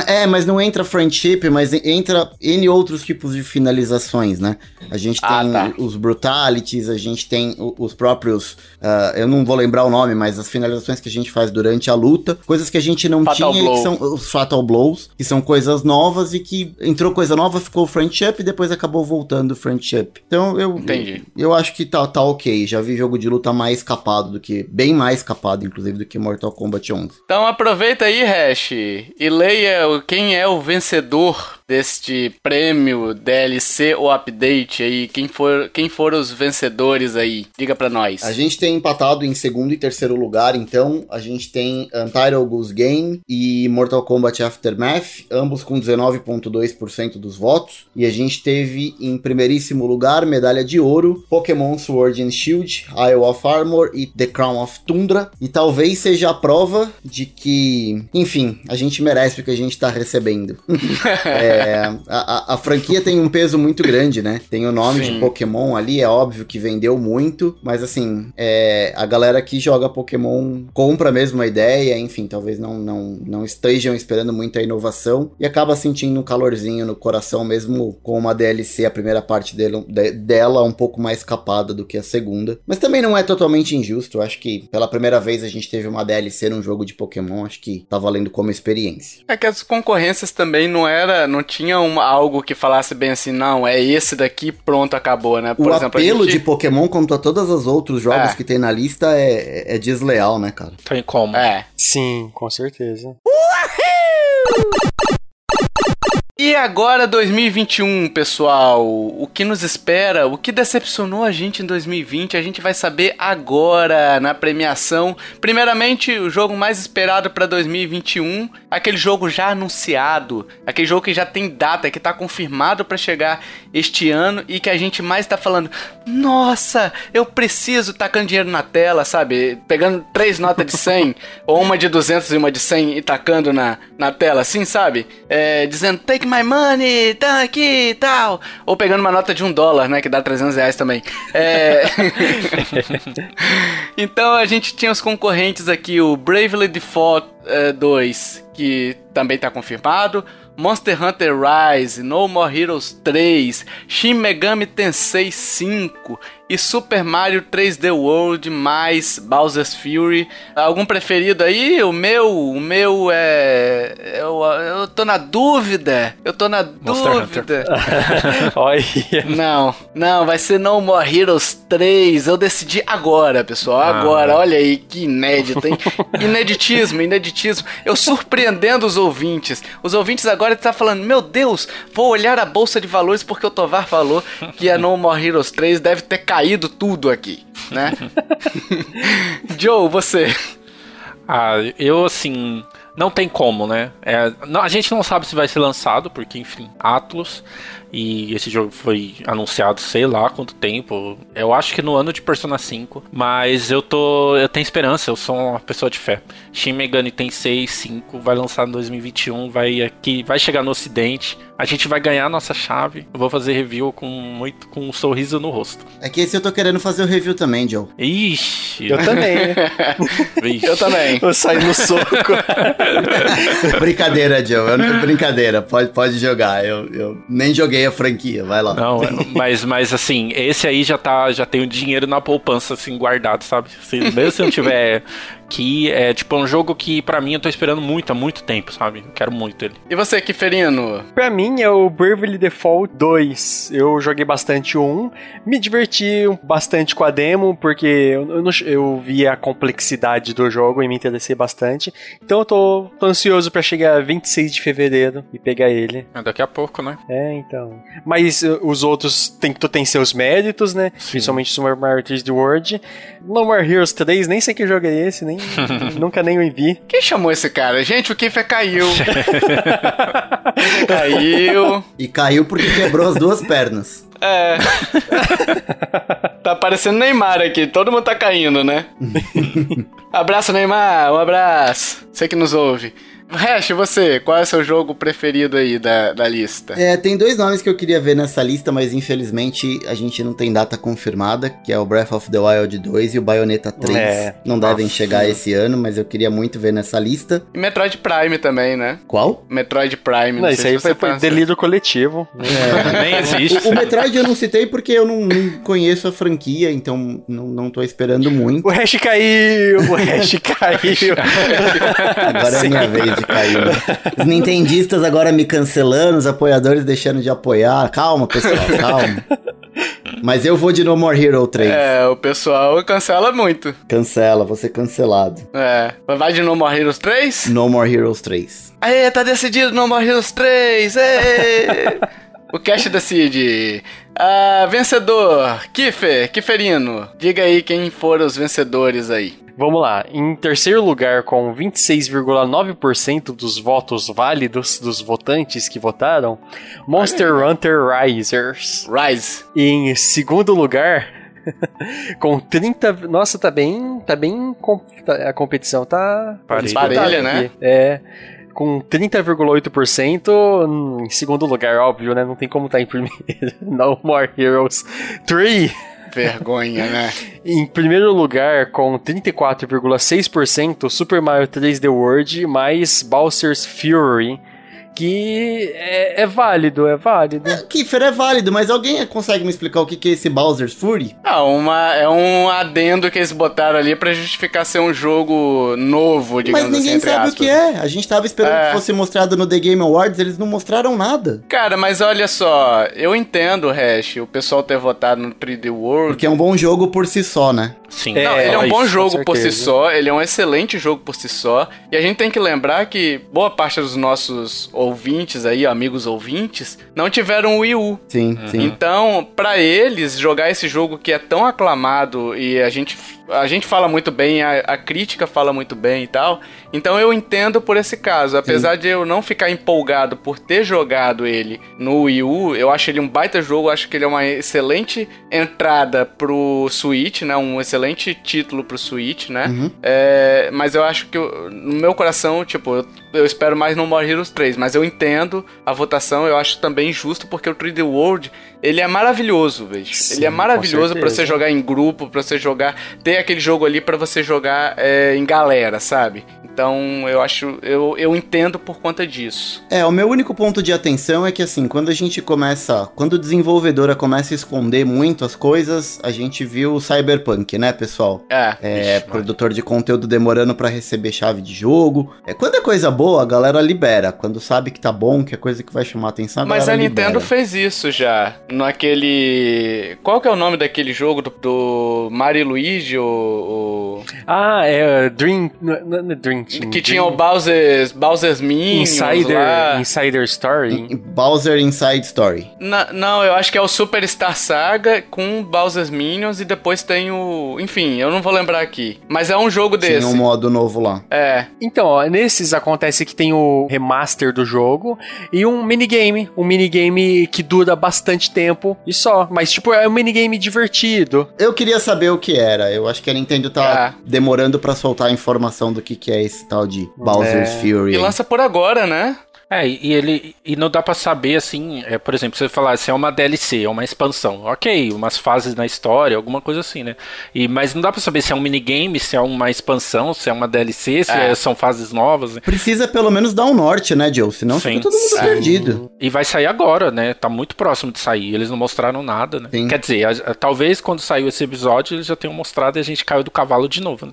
É, mas não entra Friendship, mas entra N outros tipos de finalizações, né? A gente ah, tem tá. os Brutalities, a gente tem os próprios. Uh, eu não vou lembrar o nome, mas as finalizações que a gente faz durante a luta, coisas que a gente não Fatal tinha, Blow. que são os Fatal Blows, que são coisas novas e que entrou coisa nova, ficou Friendship e depois acabou voltando Friendship. Então eu. Entendi. Eu, acho que tá, tá ok. Já vi jogo de luta mais capado do que. Bem mais capado, inclusive, do que Mortal Kombat 11. Então aproveita aí, Hash, e leia quem é o vencedor deste prêmio DLC ou update aí? Quem, for, quem foram os vencedores aí? Diga para nós. A gente tem empatado em segundo e terceiro lugar, então a gente tem Untitled Goose Game e Mortal Kombat Aftermath, ambos com 19,2% dos votos. E a gente teve em primeiríssimo lugar medalha de ouro, Pokémon Sword and Shield, Isle of Armor e The Crown of Tundra. E talvez seja a prova de que, enfim, a gente merece o que a gente tá recebendo. é, é, a, a, franquia tem um peso muito grande, né? Tem o nome Sim. de Pokémon ali, é óbvio que vendeu muito, mas assim, é, a galera que joga Pokémon compra mesmo a ideia, enfim, talvez não, não, não estejam esperando muita inovação e acaba sentindo um calorzinho no coração mesmo com uma DLC, a primeira parte dele, de, dela um pouco mais capada do que a segunda. Mas também não é totalmente injusto, acho que pela primeira vez a gente teve uma DLC num jogo de Pokémon, acho que tá valendo como experiência. É que as concorrências também não era, não tinha um, algo que falasse bem assim, não, é esse daqui, pronto, acabou, né? Por o exemplo, apelo gente... de Pokémon contra todos os outros jogos é. que tem na lista é, é desleal, né, cara? Tem como. É. Sim, com certeza. Uhul! E agora 2021, pessoal, o que nos espera, o que decepcionou a gente em 2020, a gente vai saber agora na premiação. Primeiramente, o jogo mais esperado para 2021, aquele jogo já anunciado, aquele jogo que já tem data, que está confirmado para chegar este ano e que a gente mais está falando: "Nossa, eu preciso tacando dinheiro na tela", sabe? Pegando três notas de 100 ou uma de 200 e uma de 100 e tacando na, na tela assim, sabe? É, dizendo: "Take my money, tá aqui e tal. Ou pegando uma nota de um dólar, né? Que dá 300 reais também. É... então a gente tinha os concorrentes aqui, o Bravely Default 2, é, que também tá confirmado. Monster Hunter Rise, No More Heroes 3, Shin Megami Tensei 5 e Super Mario 3D World mais Bowser's Fury. Algum preferido aí? O meu, o meu é. Eu, eu tô na dúvida. Eu tô na dúvida. não, não, vai ser No More Heroes 3. Eu decidi agora, pessoal. Agora, ah. olha aí que inédito, hein? Ineditismo, ineditismo. Eu surpreendendo os ouvintes. Os ouvintes agora estão tá falando: Meu Deus, vou olhar a bolsa de valores porque o Tovar falou que a No More Heroes 3 deve ter caído caído tudo aqui, né? Joe, você. Ah, eu assim. Não tem como, né? É, não, a gente não sabe se vai ser lançado, porque, enfim, Atlas. E esse jogo foi anunciado, sei lá quanto tempo. Eu acho que no ano de Persona 5. Mas eu tô. Eu tenho esperança, eu sou uma pessoa de fé. Shin Megami Tensei 5 vai lançar em 2021, vai aqui, vai chegar no ocidente. A gente vai ganhar a nossa chave. Eu vou fazer review com muito com um sorriso no rosto. É que esse eu tô querendo fazer o review também, Joe. Ixi. Eu também. eu também. Eu saí no soco. brincadeira, Joe. Eu, brincadeira. Pode, pode jogar. Eu, eu nem joguei a franquia. Vai lá. Não, mas, mas assim, esse aí já tá, já tem o dinheiro na poupança assim guardado, sabe? Se, mesmo se eu tiver que é tipo um jogo que para mim eu tô esperando muito há muito tempo, sabe? quero muito ele. E você, Kiferino? Pra mim é o Bravely Default 2. Eu joguei bastante o 1, me diverti bastante com a demo, porque eu, eu, eu vi a complexidade do jogo e me interessei bastante. Então eu tô, tô ansioso para chegar 26 de fevereiro e pegar ele. É daqui a pouco, né? É, então. Mas uh, os outros tem, tu tem seus méritos, né? Sim. Principalmente Super Mario 3D World. No More Heroes 3, nem sei que jogo é esse, nem Nunca nem o vi. Quem chamou esse cara? Gente, o Kiffer caiu. caiu. E caiu porque quebrou as duas pernas. É. tá parecendo Neymar aqui, todo mundo tá caindo, né? abraço, Neymar, um abraço. Você que nos ouve. Hash, você, qual é o seu jogo preferido aí da, da lista? É, tem dois nomes que eu queria ver nessa lista, mas infelizmente a gente não tem data confirmada, que é o Breath of the Wild 2 e o Bayonetta 3. É, não devem chegar esse ano, mas eu queria muito ver nessa lista. E Metroid Prime também, né? Qual? Metroid Prime. Não, isso sei aí se foi, você foi delírio coletivo. Nem existe. O, o Metroid eu não citei porque eu não, não conheço a franquia, então não, não tô esperando muito. O hash caiu, o hash caiu. Agora é a minha vez de cair. Os nintendistas agora me cancelando, os apoiadores deixando de apoiar. Calma, pessoal, calma. Mas eu vou de No More Hero 3. É, o pessoal cancela muito. Cancela, vou ser cancelado. É. Vai de No More Heroes 3? No More Heroes 3. Aê, tá decidido No More Heroes 3! Ê! O cast decide. Ah, vencedor, Kiffer, Kifferino. Diga aí quem foram os vencedores aí. Vamos lá. Em terceiro lugar, com 26,9% dos votos válidos dos votantes que votaram, Monster Hunter Risers. Rise. E em segundo lugar, com 30. Nossa, tá bem. Tá bem. tá- A competição tá. Parelha. né? É. Com 30,8%. hum, Em segundo lugar, óbvio, né? Não tem como estar em primeiro. No More Heroes 3. Vergonha, né? Em primeiro lugar, com 34,6%, Super Mario 3D World mais Bowser's Fury, que é, é válido, é válido. Kiffer é válido, mas alguém consegue me explicar o que que é esse Bowser's Fury? Ah, uma, é um adendo que eles botaram ali pra justificar ser um jogo novo, digamos Mas ninguém assim, sabe aspas. o que é. A gente tava esperando É. que fosse mostrado no The Game Awards, eles não mostraram nada. Cara, mas olha só, eu entendo, Hash, o pessoal ter votado no 3D World. Porque é um bom jogo por si só, né? Sim. Não, É, ele é um bom jogo por si só, ele é um excelente jogo por si só. E a gente tem que lembrar que boa parte dos nossos ouvintes aí, amigos ouvintes, não tiveram o Wii U. Sim, sim. Então, pra eles, jogar esse jogo que é tão aclamado e a gente, a gente fala muito bem, a, a crítica fala muito bem e tal. Então eu entendo por esse caso. Apesar de eu não ficar empolgado por ter jogado ele no Wii U, eu acho ele um baita jogo, acho que ele é uma excelente entrada pro Switch, né? Um excelente título pro Switch, né? Uhum. É, mas eu acho que eu- no meu coração, tipo, eu, eu espero mais no More Heroes 3, mas eu entendo a votação, eu acho também justo, porque o 3D World, ele é maravilhoso, velho. Sim, Ele é maravilhoso pra certeza. você jogar em grupo, pra você jogar, ter aquele jogo ali pra você jogar é, em galera, sabe? Então, eu acho, eu, eu entendo por conta disso. É, o meu único ponto de atenção é que assim, quando a gente começa, quando a desenvolvedora começa a esconder muito as coisas, a gente viu o Cyberpunk, né, pessoal? É. É, Vixe, produtor de conteúdo demorando pra receber chave de jogo. É, quando é coisa boa, a galera libera. Quando sabe que tá bom, que é coisa que vai chamar atenção, a Mas a Nintendo libera. fez isso já. Naquele. Qual que é o nome daquele jogo do, do Mario Luigi? O, o- Ah, é Dream. Não, não é Dream Team. Que Dream- tinha o Bowser's, Bowser's Minions Insider, lá. Insider Story. Bowser Inside Story. Na- não, eu acho que é o Superstar Saga com Bowser's Minions e depois tem o. Enfim, eu não vou lembrar aqui. Mas é um jogo desse. Tinha um modo novo lá. É. Então, ó, nesses acontece que tem o remaster do jogo e um minigame. Um minigame que dura bastante tempo e só. Mas, tipo, é um minigame divertido. Eu queria saber o que era. Eu acho que a Nintendo tá Ah. demorando pra soltar a informação do que, que é esse tal de Bowser's É. Fury. E lança por agora, né? É, e ele e não dá pra saber assim, é, por exemplo, você falar se é uma DLC, é uma expansão, ok, umas fases na história, alguma coisa assim, né? E mas não dá pra saber se é um minigame, se é uma expansão, se é uma DLC, se É. é- são fases novas. né? Precisa pelo menos dar um norte, né, Joe? Senão Sim. fica todo mundo Sim. perdido. E vai sair agora, né? Tá muito próximo de sair. Eles não mostraram nada, né? Sim. Quer dizer, a- a- talvez quando saiu esse episódio eles já tenham mostrado e a gente caiu do cavalo de novo. Né?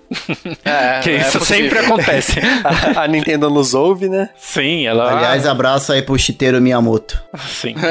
É, que é isso sempre acontece. A, a Nintendo nos ouve, né? Sim, ela. Aliás, abraço aí pro Chiteiro Miyamoto. sim.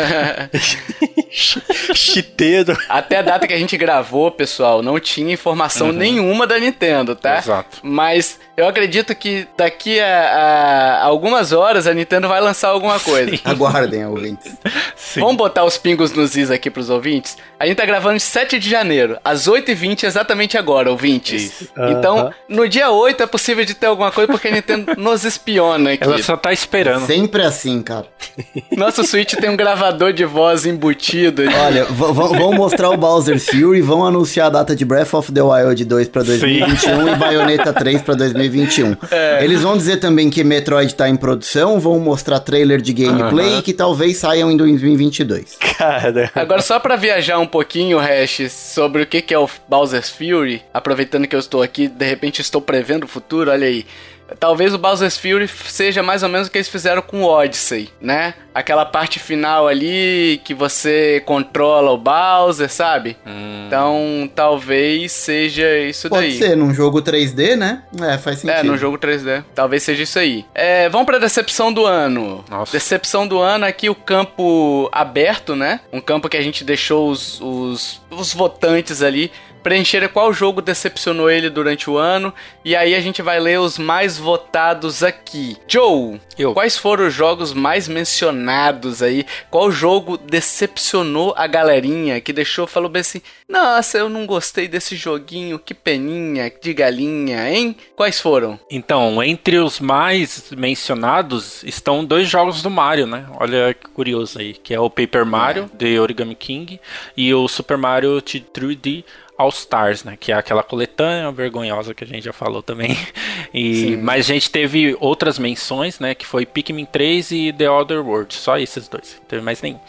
Chiteiro. Até a data que a gente gravou, pessoal, não tinha informação nenhuma da Nintendo, tá? Exato. Mas eu acredito que daqui a, a algumas horas a Nintendo vai lançar alguma coisa. Aguardem, ouvintes. Sim. Vamos botar os pingos nos is aqui pros ouvintes? A gente tá gravando em 7 de janeiro, às 8h20, exatamente agora, ouvintes. Isso. Então, no dia 8 é possível de ter alguma coisa porque a Nintendo nos espiona aqui. Ela só tá esperando. Sem sempre assim, cara. Nosso Switch tem um gravador de voz embutido. Olha, vão mostrar o Bowser Fury, vão anunciar a data de Breath of the Wild 2 pra 2021 Sim. e Bayonetta 3 pra 2021. É. Eles vão dizer também que Metroid tá em produção, vão mostrar trailer de gameplay uh -huh. que talvez saiam em 2022. Cara. Agora, só pra viajar um pouquinho, Hash, sobre o que, que é o Bowser's Fury, aproveitando que eu estou aqui, de repente estou prevendo o futuro, olha aí. Talvez o Bowser's Fury seja mais ou menos o que eles fizeram com o Odyssey, né? Aquela parte final ali que você controla o Bowser, sabe? Hum. Então, talvez seja isso Pode daí. Pode ser, num jogo 3D, né? É, faz sentido. É, num jogo 3D. Talvez seja isso aí. É, vamos pra decepção do ano. Nossa. Decepção do ano aqui, o campo aberto, né? Um campo que a gente deixou os, os, os votantes ali preencher qual jogo decepcionou ele durante o ano. E aí a gente vai ler os mais votados aqui. Joe, Eu. quais foram os jogos mais mencionados aí? Qual jogo decepcionou a galerinha que deixou, falou bem assim: Nossa, eu não gostei desse joguinho, que peninha de galinha, hein? Quais foram? Então, entre os mais mencionados estão dois jogos do Mario, né? Olha que curioso aí, que é o Paper Mario, é. de Origami King, e o Super Mario 3D All Stars, né? Que é aquela coletânea vergonhosa que a gente já falou também. E, mas a gente teve outras menções, né? Que foi Pikmin 3 e The Other World. Só esses dois. Não teve mais nenhum.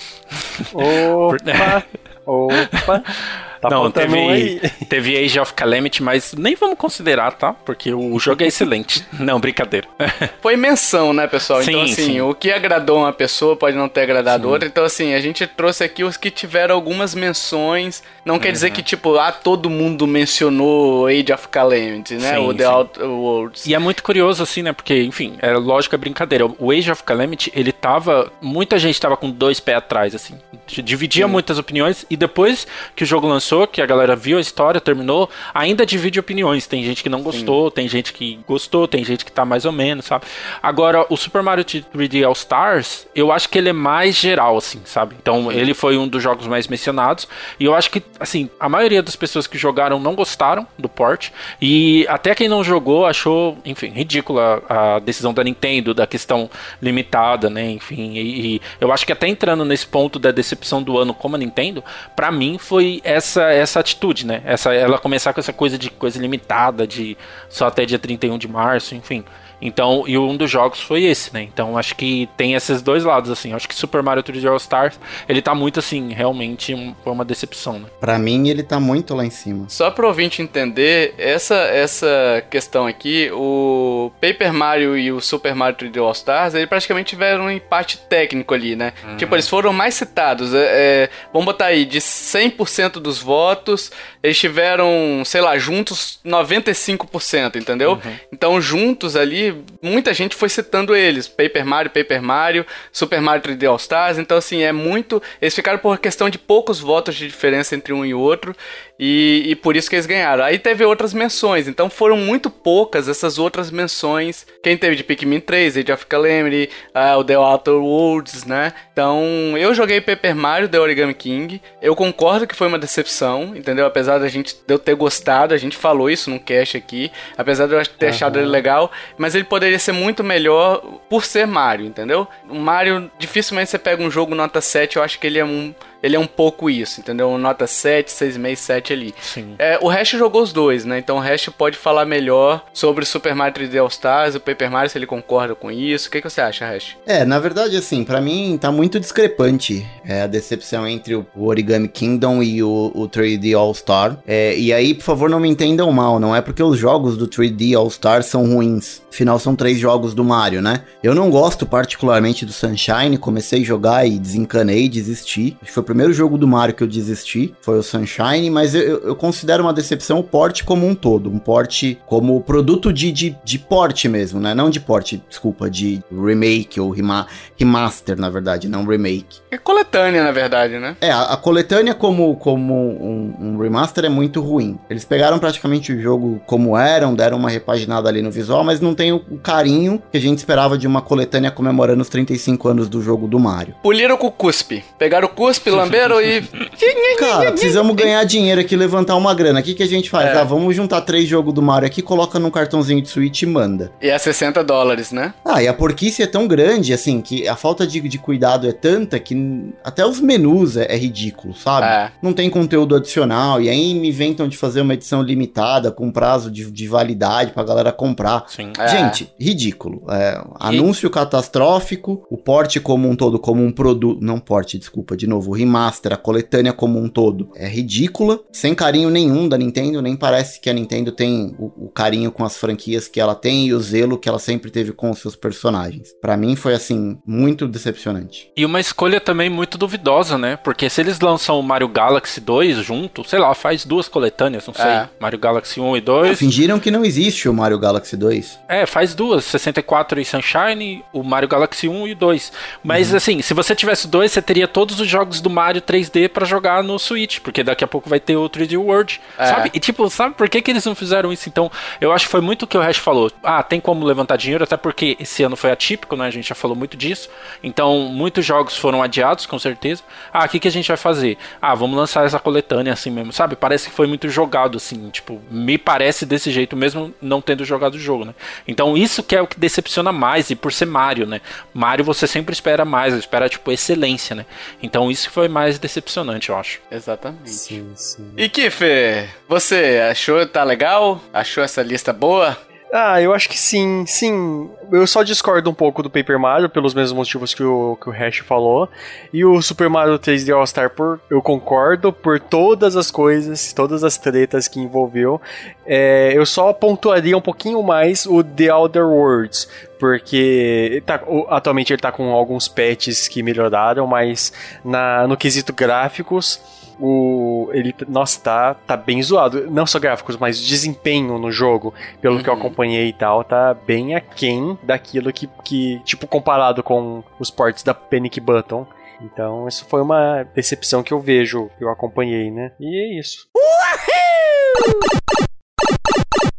Opa! Opa! Tá não, teve, teve Age of Calamity, mas nem vamos considerar, tá? Porque o jogo é excelente. não, brincadeira. Foi menção, né, pessoal? Sim, então, assim, sim. o que agradou uma pessoa pode não ter agradado sim. outra. Então, assim, a gente trouxe aqui os que tiveram algumas menções. Não uhum. quer dizer que, tipo, ah, todo mundo mencionou Age of Calamity, né? Sim, o The Outer Worlds. E é muito curioso, assim, né? Porque, enfim, é lógico é brincadeira. O Age of Calamity, ele tava. Muita gente tava com dois pés atrás, assim. Dividia muitas opiniões. E depois que o jogo lançou, que a galera viu a história, terminou, ainda divide opiniões. Tem gente que não gostou, Sim. tem gente que gostou, tem gente que tá mais ou menos, sabe? Agora, o Super Mario 3D All Stars, eu acho que ele é mais geral, assim, sabe? Então, Sim. ele foi um dos jogos mais mencionados. E eu acho que, assim, a maioria das pessoas que jogaram não gostaram do port. E até quem não jogou achou, enfim, ridícula a decisão da Nintendo, da questão limitada, né? Enfim, e, e eu acho que até entrando nesse ponto da decepção do ano como a Nintendo, para mim foi essa essa atitude, né? Essa, ela começar com essa coisa de coisa limitada, de só até dia 31 de março, enfim. Então, e um dos jogos foi esse, né? Então, acho que tem esses dois lados, assim. Acho que Super Mario 3D All Stars, ele tá muito, assim, realmente um, foi uma decepção, né? Pra mim, ele tá muito lá em cima. Só pro ouvinte entender, essa, essa questão aqui, o Paper Mario e o Super Mario 3D All Stars, eles praticamente tiveram um empate técnico ali, né? Hum. Tipo, eles foram mais citados. É, é, vamos botar aí, de 100% dos votos, eles tiveram, sei lá, juntos 95%, entendeu? Uhum. Então, juntos ali, muita gente foi citando eles. Paper Mario, Paper Mario, Super Mario 3D All Stars. Então, assim, é muito. Eles ficaram por questão de poucos votos de diferença entre um e outro. E, e, por isso que eles ganharam. Aí teve outras menções, então foram muito poucas essas outras menções. Quem teve de Pikmin 3, Age of Calamity, uh, o The Outer Worlds, né? Então eu joguei Paper Mario The Origami King. Eu concordo que foi uma decepção, entendeu? Apesar da gente de eu ter gostado, a gente falou isso no cast aqui. Apesar de eu ter uhum. achado ele legal, mas ele poderia ser muito melhor por ser Mario, entendeu? O Mario, dificilmente você pega um jogo nota 7, eu acho que ele é um ele é um pouco isso, entendeu? Nota 7, 6,5, 7 ali. Sim. É, o Hash jogou os dois, né? Então o Hash pode falar melhor sobre o Super Mario 3D All Stars, o Paper Mario, se ele concorda com isso. O que, que você acha, Hash? É, na verdade, assim, para mim tá muito discrepante é, a decepção entre o Origami Kingdom e o, o 3D All Star. É, e aí, por favor, não me entendam mal, não é porque os jogos do 3D All Star são ruins. Afinal, são três jogos do Mario, né? Eu não gosto particularmente do Sunshine, comecei a jogar e desencanei, desisti. Acho que foi primeiro jogo do Mario que eu desisti, foi o Sunshine, mas eu, eu considero uma decepção o porte como um todo. Um porte como produto de, de, de porte mesmo, né? Não de porte, desculpa, de remake ou rema, remaster, na verdade, não remake. É coletânea, na verdade, né? É, a, a coletânea como, como um, um, remaster é muito ruim. Eles pegaram praticamente o jogo como eram, deram uma repaginada ali no visual, mas não tem o, carinho que a gente esperava de uma coletânea comemorando os 35 anos do jogo do Mario. Puliram com o cuspe. Pegaram o cuspe lamberam e. Cara, precisamos ganhar dinheiro aqui, levantar uma grana. O que, que a gente faz? É. Ah, vamos juntar três jogos do Mario aqui, coloca num cartãozinho de Switch e manda. E é 60 dólares, né? Ah, e a porquice é tão grande, assim, que a falta de, de cuidado é tanta que até os menus é, é ridículo, sabe? É. Não tem conteúdo adicional, e aí me inventam de fazer uma edição limitada, com prazo de, de validade pra galera comprar. Sim. É. Gente, ridículo. É, anúncio catastrófico, o porte como um todo, como um produto. Não porte, desculpa, de novo. O remaster, a coletânea como um todo. É ridícula, sem carinho nenhum da Nintendo. Nem parece que a Nintendo tem o, o carinho com as franquias que ela tem e o zelo que ela sempre teve com os seus personagens. Pra mim foi, assim, muito decepcionante. E uma escolha também muito duvidosa, né? Porque se eles lançam o Mario Galaxy 2 junto, sei lá, faz duas coletâneas, não sei. É. Mario Galaxy 1 e 2. Fingiram que não existe o Mario Galaxy 2. É, faz duas, 64 e Sunshine, o Mario Galaxy 1 e 2. Mas assim, se você tivesse dois, você teria todos os jogos do Mario 3D pra jogar no Switch, porque daqui a pouco vai ter o 3D World, É. sabe? E tipo, sabe por que, que eles não fizeram isso? Então, eu acho que foi muito o que o Hash falou. Ah, tem como levantar dinheiro, até porque esse ano foi atípico, né? A gente já falou muito disso. Então, muitos jogos foram adiados, com certeza. Ah, o que, que a gente vai fazer? Ah, vamos lançar essa coletânea assim mesmo, sabe? Parece que foi muito jogado, assim, tipo, me parece desse jeito, mesmo não tendo jogado o jogo, né? Então, isso que é o que decepciona mais, e por ser Mario, né? Mario você sempre espera mais, espera, tipo, excelência, né? Então, isso que foi mais decepcionante, eu acho. Exatamente. Sim, sim. E Kiffer, você achou tá legal? Achou essa lista boa? Ah, eu acho que sim, sim. Eu só discordo um pouco do Paper Mario, pelos mesmos motivos que o, que o Hash falou. E o Super Mario 3D All-Star, por, eu concordo por todas as coisas, todas as tretas que envolveu. É, eu só pontuaria um pouquinho mais o The Outer Worlds, porque ele tá- atualmente ele tá com alguns patches que melhoraram, mas na, no quesito gráficos o ele nossa tá tá bem zoado. Não só gráficos mas desempenho no jogo pelo que eu Uhum. acompanhei e tal tá bem aquém daquilo que, que tipo comparado com os ports da Panic Button. Então isso foi uma decepção que eu vejo que eu acompanhei né? E é isso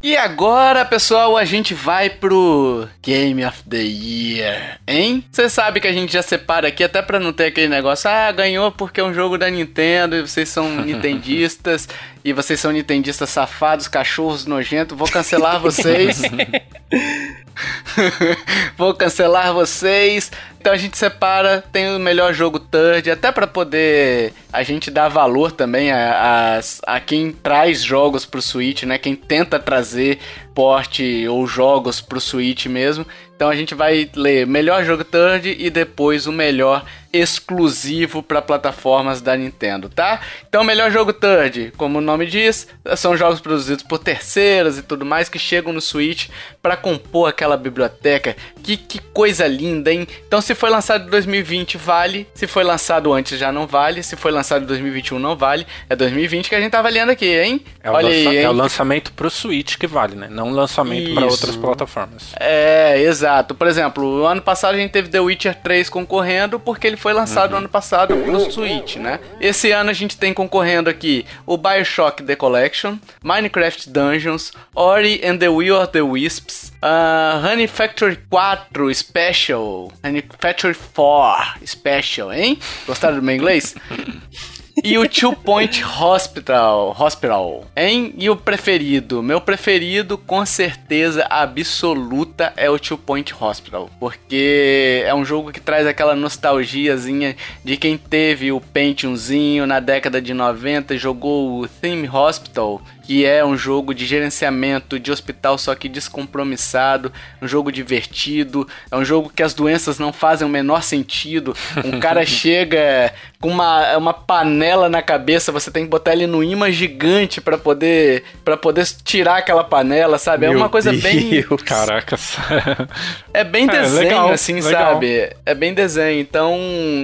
E agora, pessoal, a gente vai pro Game of the Year, hein? Você sabe que a gente já separa aqui, até pra não ter aquele negócio, ah, ganhou porque é um jogo da Nintendo e vocês são nintendistas e vocês são nintendistas safados, cachorros nojentos, vou cancelar vocês. Vou cancelar vocês. Então a gente separa, tem o melhor jogo third, até pra poder a gente dar valor também a, as- a quem traz jogos pro Switch, né? Quem tenta trazer porte ou jogos pro Switch mesmo. Então a gente vai ler melhor jogo third e depois o melhor exclusivo para plataformas da Nintendo, tá? Então melhor jogo third, como o nome diz, são jogos produzidos por terceiras e tudo mais que chegam no Switch para compor aquela biblioteca. Que, que coisa linda, hein? Então se foi lançado em 2020 vale, se foi lançado antes já não vale, se foi lançado em 2021 não vale. É 2020 que a gente tá avaliando aqui, hein? É o, Olha lança- aí, hein? é o lançamento pro Switch que vale, né? Não o lançamento para outras plataformas. É, exato. Por exemplo, o ano passado a gente teve The Witcher 3 concorrendo porque ele foi lançado ano passado pro Switch, né? Esse ano a gente tem concorrendo aqui o BioShock The Collection, Minecraft Dungeons, Ori and the Will of the Wisps, uh, Honey Factory 4 Special, Honey Factory 4 Special, hein? Gostaram do meu inglês? E o Two Point Hospital, Hospital, hein? E o preferido? Meu preferido, com certeza absoluta, é o Two Point Hospital. Porque é um jogo que traz aquela nostalgiazinha de quem teve o Pentiumzinho na década de 90 e jogou o Theme Hospital, que é um jogo de gerenciamento de hospital, só que descompromissado, um jogo divertido, é um jogo que as doenças não fazem o menor sentido. Um cara chega com uma, uma panela na cabeça, você tem que botar ele no imã gigante pra poder para poder tirar aquela panela, sabe? é Meu uma coisa bem Deus. Caracas. é bem É, desenho, legal, assim, legal. sabe? É bem desenho. Então,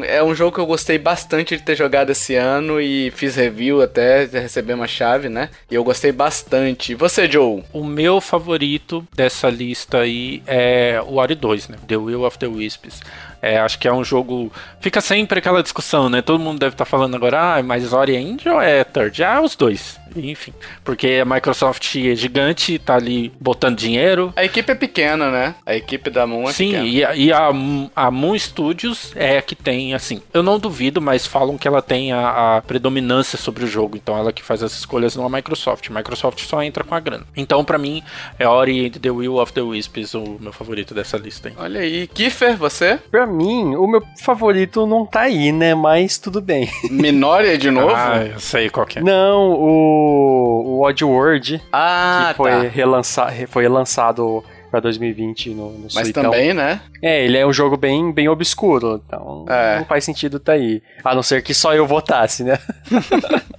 é um jogo que eu gostei bastante de ter jogado esse ano e fiz review até receber uma chave, né? E eu gostei bastante. E você, Joe? O meu favorito dessa lista aí é o Ori 2, né? The Will of the Wisps. É, acho que é um jogo. Fica sempre aquela discussão, né? Todo mundo deve estar falando agora, ah, mas Ori é indie ou é third? Ah, os dois. enfim. Porque a Microsoft é gigante, tá ali botando dinheiro. A equipe é pequena, né? A equipe da Moon é Sim, pequena. e, a, e a, a Moon Studios é a que tem, assim, eu não duvido, mas falam que ela tem a, a predominância sobre o jogo, então ela que faz as escolhas não a Microsoft. Microsoft só entra com a grana. Então, pra mim, é Ori and the Will of the Wisps o meu favorito dessa lista aí. Olha aí. Kiefer, você? Pra mim, o meu favorito não tá aí, né? Mas tudo bem. Minoria de novo? Ah, eu sei qual que é. Não, o, o Oddworld, Ah, que foi, tá. relança, foi relançado pra 2020 no, no Mas Suitão. também, né? É, ele é um jogo bem, bem obscuro, então É. não faz sentido tá aí. A não ser que só eu votasse, né?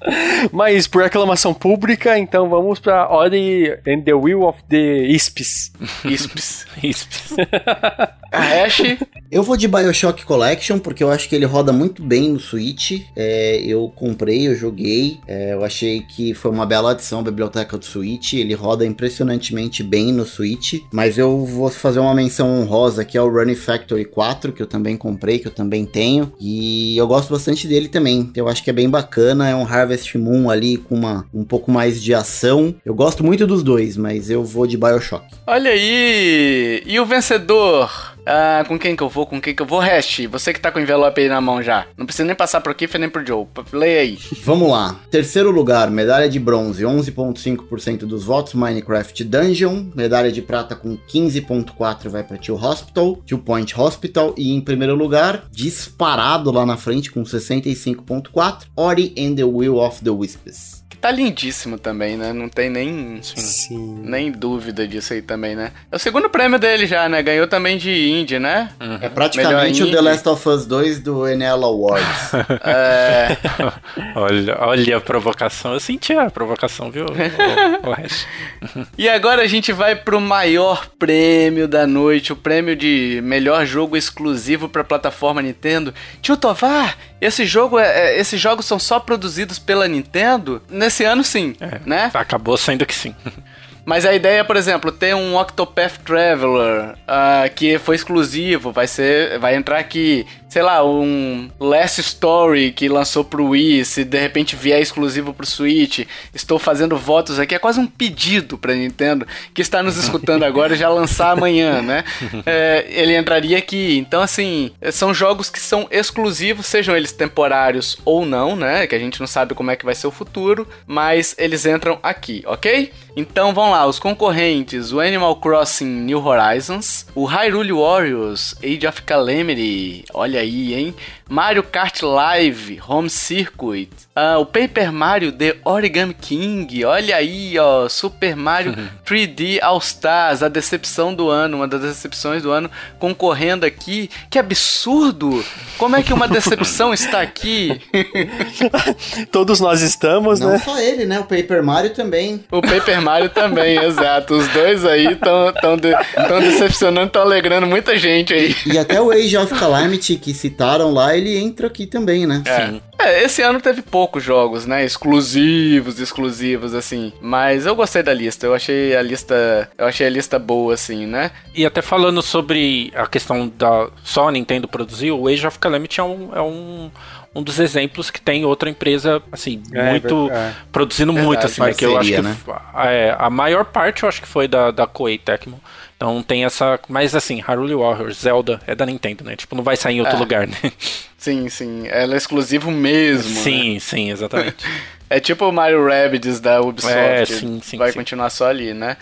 Mas por aclamação pública, então vamos pra Ori and the Will of the Isps. Isps. Isps. Hash. Eu vou de Bioshock Collection, porque eu acho que ele roda muito bem no Switch. É, eu comprei, eu joguei. é, eu achei que foi uma bela adição à biblioteca do Switch. Ele roda impressionantemente bem no Switch. Mas eu vou fazer uma menção honrosa aqui ao Running Factory 4, que eu também comprei, que eu também tenho. E eu gosto bastante dele também. Eu acho que é bem bacana. É um Harvest Moon ali com uma, um pouco mais de ação. Eu gosto muito dos dois, mas eu vou de Bioshock. Olha aí. E o vencedor? Ah, com quem que eu vou? Com quem que eu vou? Hash, você que tá com o envelope aí na mão já. Não precisa nem passar pro Kiefer nem pro Joe. Leia aí. Vamos lá. Terceiro lugar, medalha de bronze, 11.5% dos votos, Minecraft Dungeon. Medalha de prata com 15.4 vai para Tio Hospital, Tio Point Hospital. E em primeiro lugar, disparado lá na frente com 65.4, Ori and the Will of the Wisps. Tá lindíssimo também, né? Não tem nem, Sim. nem dúvida disso aí também, né? É o segundo prêmio dele já, né? Ganhou também de Indie, né? É praticamente o The. Last of Us 2 do NL Awards. É, olha, olha a provocação. Eu senti a provocação, viu? O, o Hash. E agora a gente vai pro maior prêmio da noite, o prêmio de melhor jogo exclusivo pra plataforma Nintendo. Tio Tovar, esse jogo é, é- esses jogos são só produzidos pela Nintendo? Nesse ano sim, né? Acabou sendo que sim. Mas a ideia, por exemplo, ter um Octopath Traveler ah, que foi exclusivo, vai ser, vai entrar aqui, sei lá, um Last Story que lançou pro Wii, se de repente vier exclusivo pro Switch. Estou fazendo votos aqui, é quase um pedido pra Nintendo que está nos escutando agora já lançar amanhã, né? É, ele entraria aqui. Então, assim, são jogos que são exclusivos, sejam eles temporários ou não, né? Que a gente não sabe como é que vai ser o futuro, mas eles entram aqui, ok? Então vamos lá, os concorrentes: o Animal Crossing New Horizons, o Hyrule Warriors Age of Calamity, olha aí, hein? Mario Kart Live Home Circuit, ah, o Paper Mario The Origami King, olha aí, ó, Super Mario 3D All Stars, a decepção do ano, uma das decepções do ano, concorrendo aqui. Que absurdo! Como é que uma decepção está aqui? Todos nós estamos, Não né? só ele, né? O Paper Mario também. O Paper Mario também, exato. Os dois aí estão tão de, tão decepcionando, estão alegrando muita gente aí. E até o Age of Calamity que citaram lá, ele entra aqui também, né? Sim. É, esse ano teve poucos jogos, né? Exclusivos, exclusivos, assim. Mas eu gostei da lista. Eu achei a lista. Eu achei a lista boa, assim, né? E até falando sobre a questão da só a Nintendo produzir, o Age of Calamity é um, é um, um dos exemplos que tem outra empresa, assim, É, muito. verdade. produzindo Verdade, muito, assim, né? Que eu acho que. parceria, é, a maior parte eu acho que foi da, da Koei Tecmo. Então tem essa. Mas assim, Haruli Warriors, Zelda é da Nintendo, né? Tipo, não vai sair em outro É. lugar, né? Sim, sim. Ela é exclusivo mesmo. né? sim, sim, exatamente. É tipo o Mario Rabbids da Ubisoft. É, sim, sim, Vai sim. continuar só ali, né?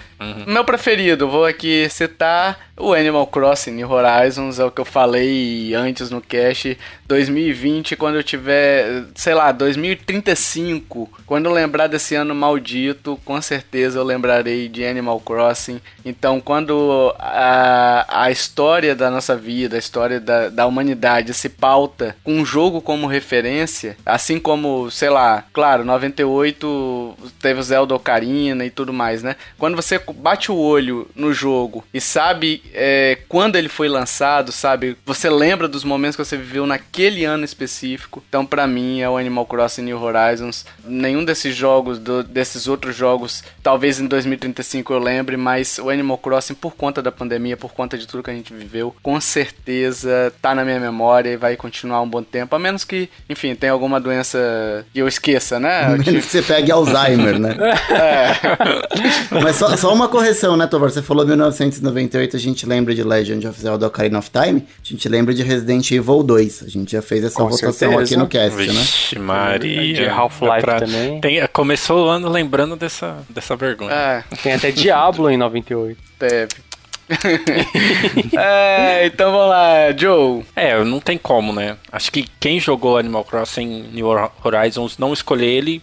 Meu preferido, vou aqui citar o Animal Crossing New Horizons, é o que eu falei antes no cast. 2020, quando eu tiver, sei lá, 2035, quando eu lembrar desse ano maldito, com certeza eu lembrarei de Animal Crossing. Então, quando a, a história da nossa vida, a história da, da humanidade se pauta com um jogo como referência, assim como, sei lá, claro, 98 teve o Zelda Ocarina e tudo mais, né? Quando você bate o olho no jogo e sabe é, quando ele foi lançado, sabe? Você lembra dos momentos que você viveu naquele naquele ano específico. Então, para mim, é o Animal Crossing New Horizons. Nenhum desses jogos, do, desses outros jogos, talvez em 2035 eu lembre, mas o Animal Crossing, por conta da pandemia, por conta de tudo que a gente viveu, com certeza tá na minha memória e vai continuar um bom tempo. A menos que, enfim, tenha alguma doença que eu esqueça, né? A menos que você pegue Alzheimer, né? é. Mas só, só, uma correção, né, Tovar? Você falou 1998, a gente lembra de Legend of Zelda Ocarina of Time, a gente lembra de Resident Evil 2. A gente já fez essa Com votação certeza. aqui no cast, né? Vixe, né? Maria. De Half-Life pra... também. Tem, começou o ano lembrando dessa, dessa vergonha. É. Tem até Diablo em 98. Teve. é, então vamos lá, Joe. É, não tem como, né? Acho que quem jogou Animal Crossing New Horizons não escolher ele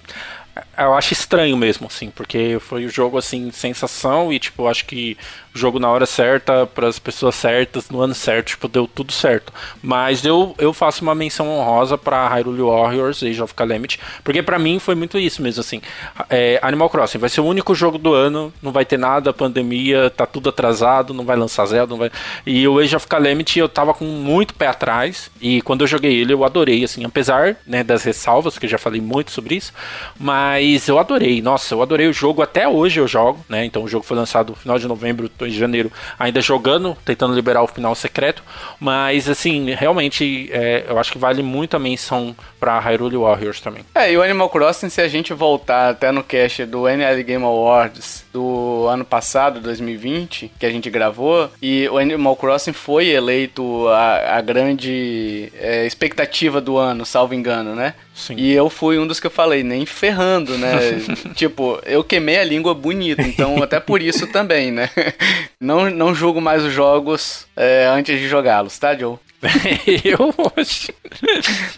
eu acho estranho mesmo, assim, porque foi o jogo, assim, sensação e, tipo, acho que o jogo na hora certa, para as pessoas certas, no ano certo, tipo, deu tudo certo. Mas eu, eu faço uma menção honrosa para Hyrule Warriors Age of Calamity, porque para mim foi muito isso mesmo, assim. É, Animal Crossing vai ser o único jogo do ano, não vai ter nada, pandemia, tá tudo atrasado, não vai lançar Zelda, não vai... E o Age of Calamity eu tava com muito pé atrás, e quando eu joguei ele eu adorei, assim, apesar, né, das ressalvas, que eu já falei muito sobre isso, mas eu adorei, nossa, eu adorei o jogo, até hoje eu jogo, né, então o jogo foi lançado no final de novembro, tô em janeiro ainda jogando, tentando liberar o final secreto, mas assim, realmente é, eu acho que vale muito a menção pra Hyrule Warriors também. É, e o Animal Crossing, se a gente voltar até no cast do NL Game Awards do ano passado, 2020, que a gente gravou, e o Animal Crossing foi eleito a, a grande é, expectativa do ano, salvo engano, né? Sim. E eu fui um dos que eu falei, nem ferrando, né? tipo, eu queimei a língua bonita, então até por isso também, né? não, não julgo mais os jogos é, antes de jogá-los, tá, Joe? eu acho.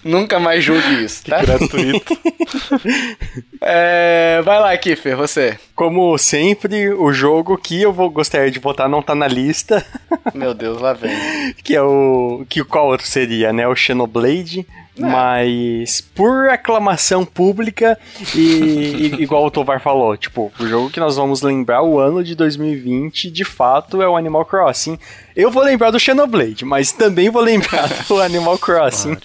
Nunca mais julgue isso, tá? Que gratuito. é, vai lá, Kiffer, você. Como sempre, o jogo que eu vou gostaria de botar não tá na lista. Meu Deus, lá vem. que é o. Que qual outro seria, né? O Xenoblade. É. Mas por aclamação pública e, e, igual o Tovar falou, tipo, o jogo que nós vamos lembrar o ano de 2020, de fato, é o Animal Crossing. Eu vou lembrar do Xenoblade, mas também vou lembrar do Animal Crossing.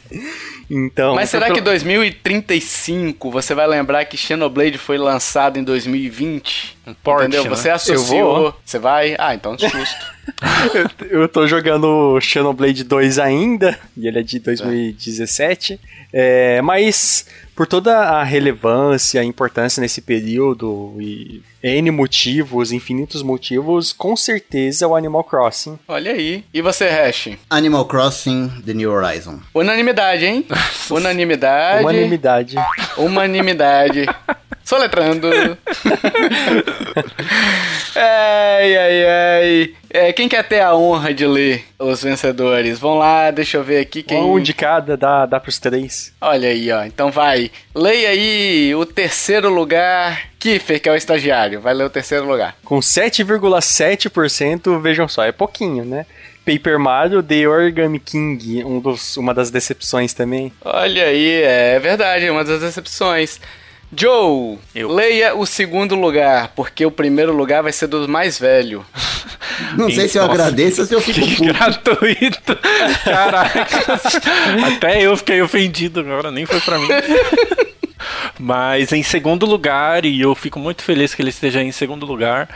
Então, Mas será que 2035 você vai lembrar que Xenoblade foi lançado em 2020? Um port, Entendeu? Né? Você associou. Você vai? Ah, então justo. eu, eu tô jogando Xenoblade 2 ainda, e ele é de 2017. É. É, mas por toda a relevância, a importância nesse período e N motivos, infinitos motivos, com certeza é o Animal Crossing. Olha aí. E você, Hash? Animal Crossing The New Horizon. Unanimidade, hein? Unanimidade. Unanimidade. Unanimidade. Soletrando. ai, ai, ai. É, quem quer ter a honra de ler os vencedores? Vão lá, deixa eu ver aqui quem. Um de cada, dá, dá pros três. Olha aí, ó. Então vai. Leia aí o terceiro lugar. Kiffer, que é o estagiário. Vai ler o terceiro lugar. Com 7,7%, vejam só, é pouquinho, né? Paper Mario, The Origami King, um dos, uma das decepções também. Olha aí, é verdade, uma das decepções. Joe, eu. leia o segundo lugar, porque o primeiro lugar vai ser dos mais velhos. Não sei se eu agradeço ou se eu fico que puto. gratuito. Caraca. Até eu fiquei ofendido agora, nem foi pra mim. Mas em segundo lugar, e eu fico muito feliz que ele esteja em segundo lugar,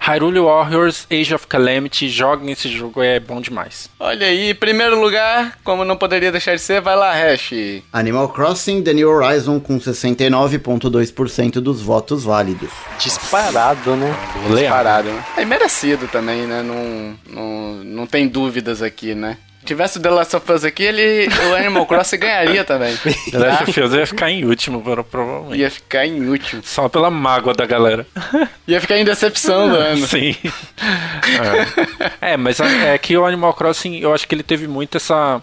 Hyrule Warriors Age of Calamity. Joguem esse jogo, é bom demais. Olha aí, primeiro lugar, como não poderia deixar de ser, vai lá, Hash. Animal Crossing The New Horizon com 69,2% dos votos válidos. Disparado, né? Disparado, né? É merecido também, né? Não, não, não tem dúvidas aqui, né? Tivesse o The Last of Us aqui, ele, o Animal Crossing ganharia também. The Last of Us ia ficar em último, provavelmente. Ia ficar em último. Só pela mágoa da galera. Ia ficar em decepção do ano. Sim. É. é, mas é que o Animal Crossing, eu acho que ele teve muito essa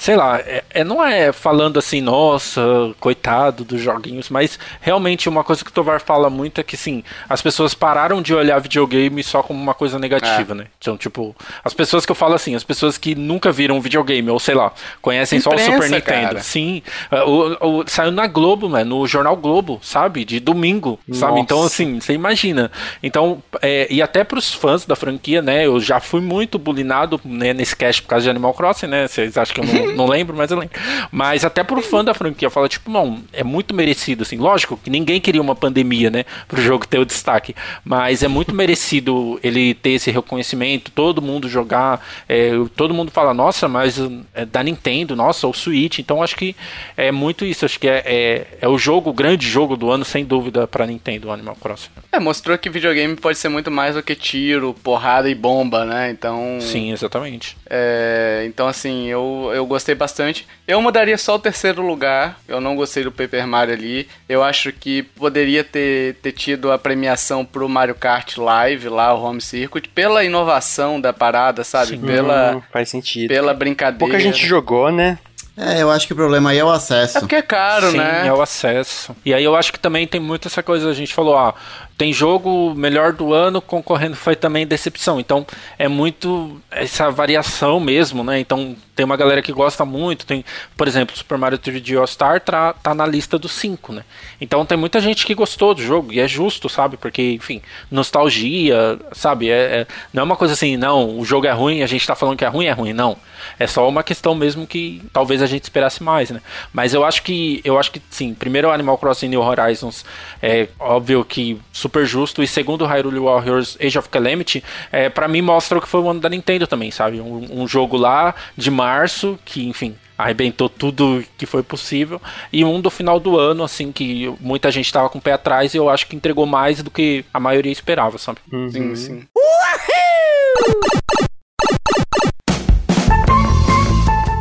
sei lá, é, é, não é falando assim, nossa, coitado dos joguinhos, mas realmente uma coisa que o Tovar fala muito é que sim, as pessoas pararam de olhar videogame só como uma coisa negativa, é. né? Então, tipo, as pessoas que eu falo assim, as pessoas que nunca viram videogame, ou sei lá, conhecem Imprensa, só o Super Nintendo. Cara. Sim. É, o, o, saiu na Globo, né? No Jornal Globo, sabe? De domingo, nossa. sabe? Então, assim, você imagina. Então, é, e até pros fãs da franquia, né? Eu já fui muito bulinado né, nesse cast por causa de Animal Crossing, né? Vocês acham que eu não não, não lembro, mas eu lembro. Mas até pro fã da franquia, fala, tipo, não, é muito merecido, assim. Lógico que ninguém queria uma pandemia, né, pro jogo ter o destaque. Mas é muito merecido ele ter esse reconhecimento, todo mundo jogar, é, todo mundo fala, nossa, mas é da Nintendo, nossa, o Switch. Então acho que é muito isso. Acho que é, é, é o jogo, o grande jogo do ano, sem dúvida, pra Nintendo, o Animal Crossing. É, mostrou que videogame pode ser muito mais do que tiro, porrada e bomba, né? Então. Sim, exatamente. É, então, assim, eu, eu gostei bastante. Eu mudaria só o terceiro lugar. Eu não gostei do Paper Mario ali. Eu acho que poderia ter, ter tido a premiação pro Mario Kart Live, lá, o Home Circuit, pela inovação da parada, sabe? Hum, Pela, faz sentido. pela brincadeira. Pouca gente jogou, né? É, eu acho que o problema aí é o acesso. É porque é caro, Sim, né? é o acesso. E aí eu acho que também tem muito essa coisa, a gente falou, ó, tem jogo melhor do ano, concorrendo foi também decepção. Então é muito essa variação mesmo, né? Então tem uma galera que gosta muito, tem, por exemplo, Super Mario 3D All Star tá, tá na lista dos 5, né? Então tem muita gente que gostou do jogo, e é justo, sabe? Porque, enfim, nostalgia, sabe? É, é, não é uma coisa assim, não, o jogo é ruim, a gente tá falando que é ruim, é ruim, não. É só uma questão mesmo que talvez a gente esperasse mais, né? Mas eu acho que, eu acho que sim, primeiro Animal Crossing New Horizons, é óbvio que super justo, e segundo Hyrule Warriors Age of Calamity, é, para mim mostra o que foi o ano da Nintendo também, sabe? Um, um jogo lá de março, que, enfim, arrebentou tudo que foi possível. E um do final do ano, assim, que muita gente tava com o pé atrás e eu acho que entregou mais do que a maioria esperava, sabe? Sim, sim.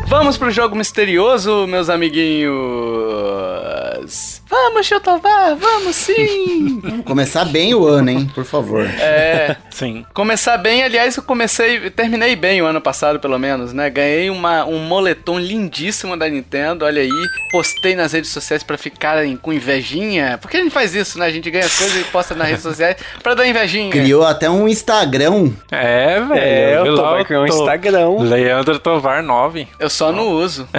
Vamos pro jogo misterioso, meus amiguinhos. Vamos, Chotovar, vamos sim! Começar bem o ano, hein? Por favor. é, Sim. começar bem, aliás, eu comecei, terminei bem o ano passado, pelo menos, né? Ganhei uma, um moletom lindíssimo da Nintendo, olha aí. Postei nas redes sociais pra ficarem com invejinha. Por que a gente faz isso, né? A gente ganha as coisas e posta nas redes sociais pra dar invejinha. Criou até um Instagram. É, velho. É, eu vi tô criar um Instagram. Leandro Tovar 9. Eu só não uso.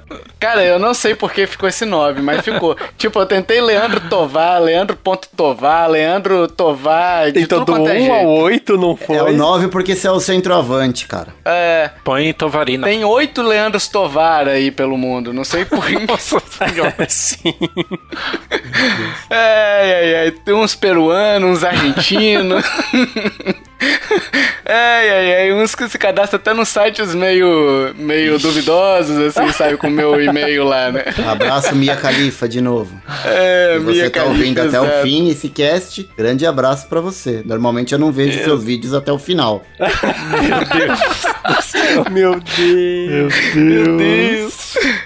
Cara, eu não sei por que ficou esse nome, mas ficou. tipo, eu tentei Leandro Tovar, Leandro.tovar, Leandro Tovar, de Tem tudo é 1 jeito. ao 8, não foi? É o 9 porque você é o centroavante, cara. É, Põe Tovarina. tem oito Leandros Tovar aí pelo mundo, não sei por que. Nossa senhora. Sim. Ai, ai, ai, tem uns peruanos, uns argentinos. ai, ai, ai, uns que se cadastram até nos sites meio, meio duvidosos, assim, sabe, com o meu e-mail lá, né? Abraço, Mia Khalifa, de novo. É, Se você Mia tá ouvindo Khalifa, até o exato. fim esse cast, grande abraço pra você. Normalmente eu não vejo seus vídeos até o final. Meu Deus. Meu Deus.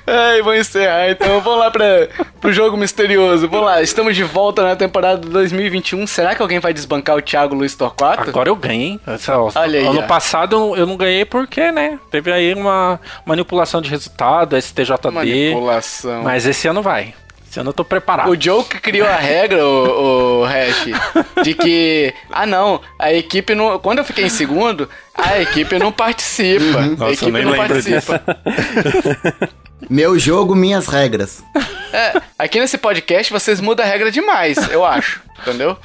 Ai, vou encerrar então. Vamos lá pra, pro jogo misterioso. Vamos lá, estamos de volta na temporada 2021. Será que alguém vai desbancar o Thiago Luiz Torquato? Agora eu ganhei. Essa- ó, Olha aí, ano ó. passado eu não ganhei porque, né? Teve aí uma manipulação de resultado, STJD. Manipulação. Mas esse ano vai. Ano eu tô preparado. O Joe que criou a regra, o, o Hash, de que, ah não, a equipe não. Quando eu fiquei em segundo, a equipe não participa. a Nossa, eu equipe nem não lembro participa. Meu jogo, minhas regras. É, aqui nesse podcast vocês mudam a regra demais, eu acho. Entendeu?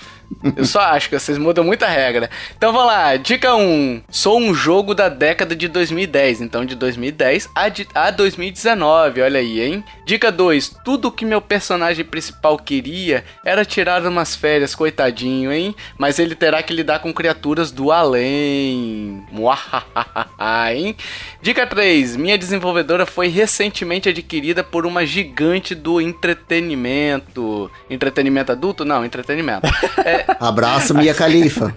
Eu só acho que vocês mudam muita regra. Então vamos lá, dica 1. Sou um jogo da década de 2010, então de 2010 a, de, a 2019, olha aí, hein? Dica 2. Tudo que meu personagem principal queria era tirar umas férias, coitadinho, hein? Mas ele terá que lidar com criaturas do além. Muahahaha, hein? Dica 3. Minha desenvolvedora foi recentemente adquirida por uma gigante do entretenimento. Entretenimento adulto? Não, entretenimento. É, Abraço, Mia Khalifa.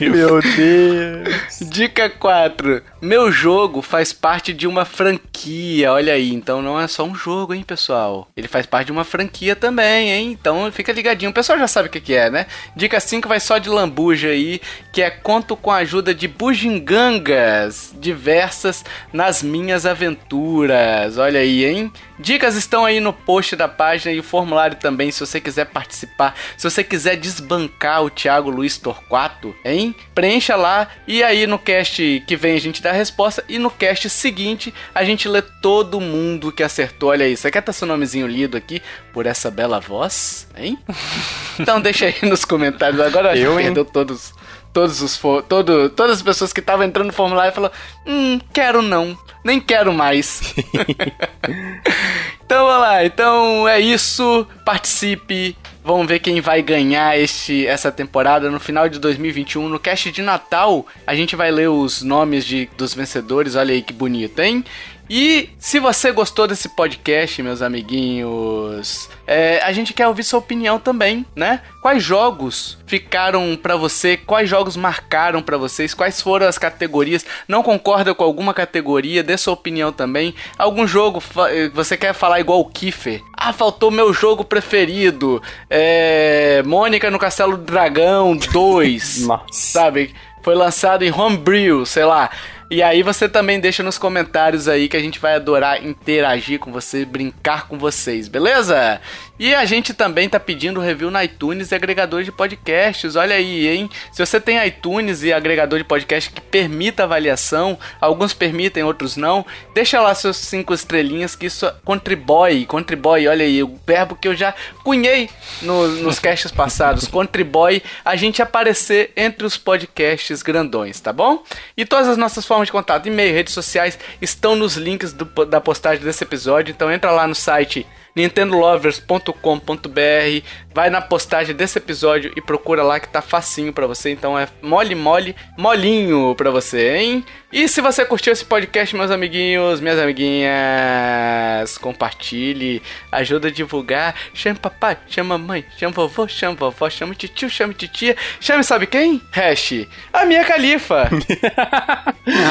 Meu Deus. Dica 4. Meu jogo faz parte de uma franquia. Olha aí, então não é só um jogo, hein, pessoal? Ele faz parte de uma franquia também, hein? Então fica ligadinho. O pessoal já sabe o que, que é, né? Dica 5 vai só de lambuja aí, que é conto com a ajuda de bugigangas diversas nas minhas aventuras. Olha aí, hein? Dicas estão aí no post da página e o formulário também, se você quiser participar. Se você quiser desbancar o Thiago Luiz Torquato, hein? Preencha lá e aí no cast que vem a gente dá a resposta e no cast seguinte a gente lê todo mundo que acertou. Olha aí, você quer ter seu nomezinho lido aqui por essa bela voz, hein? Então deixa aí nos comentários. Agora Eu, eu hein? perdeu todos todos os todo, todas as pessoas que estavam entrando no formulário falou: "Hum, quero não, nem quero mais". então, vamos lá. Então é isso. Participe. Vamos ver quem vai ganhar este, essa temporada no final de 2021. No cast de Natal, a gente vai ler os nomes de, dos vencedores. Olha aí que bonito, hein? E se você gostou desse podcast, meus amiguinhos, é, a gente quer ouvir sua opinião também, né? Quais jogos ficaram para você? Quais jogos marcaram para vocês? Quais foram as categorias? Não concorda com alguma categoria? Dê sua opinião também. Algum jogo eh, você quer falar igual o Kiffer? Ah, faltou meu jogo preferido. É, Mônica no Castelo do Dragão 2. Nossa. Sabe? Foi lançado em Homebrew, sei lá. E aí você também deixa nos comentários aí que a gente vai adorar interagir com você, brincar com vocês, beleza? E a gente também tá pedindo review na iTunes e agregador de podcasts. Olha aí, hein? Se você tem iTunes e agregador de podcast que permita avaliação, alguns permitem, outros não, deixa lá seus cinco estrelinhas que isso contribui, contribui. Olha aí, o verbo que eu já cunhei no, nos casts passados, contribui a gente aparecer entre os podcasts grandões, tá bom? E todas as nossas formas de contato, e-mail, redes sociais, estão nos links do, da postagem desse episódio. Então entra lá no site nintendolovers.com.br, vai na postagem desse episódio e procura lá que tá facinho para você, então é mole mole, molinho para você, hein? E se você curtiu esse podcast, meus amiguinhos, minhas amiguinhas, compartilhe, ajuda a divulgar, chame papai, chama mamãe, chama vovô, chama vovó, chama tio, chama titia, chame sabe quem? Hash, a minha califa.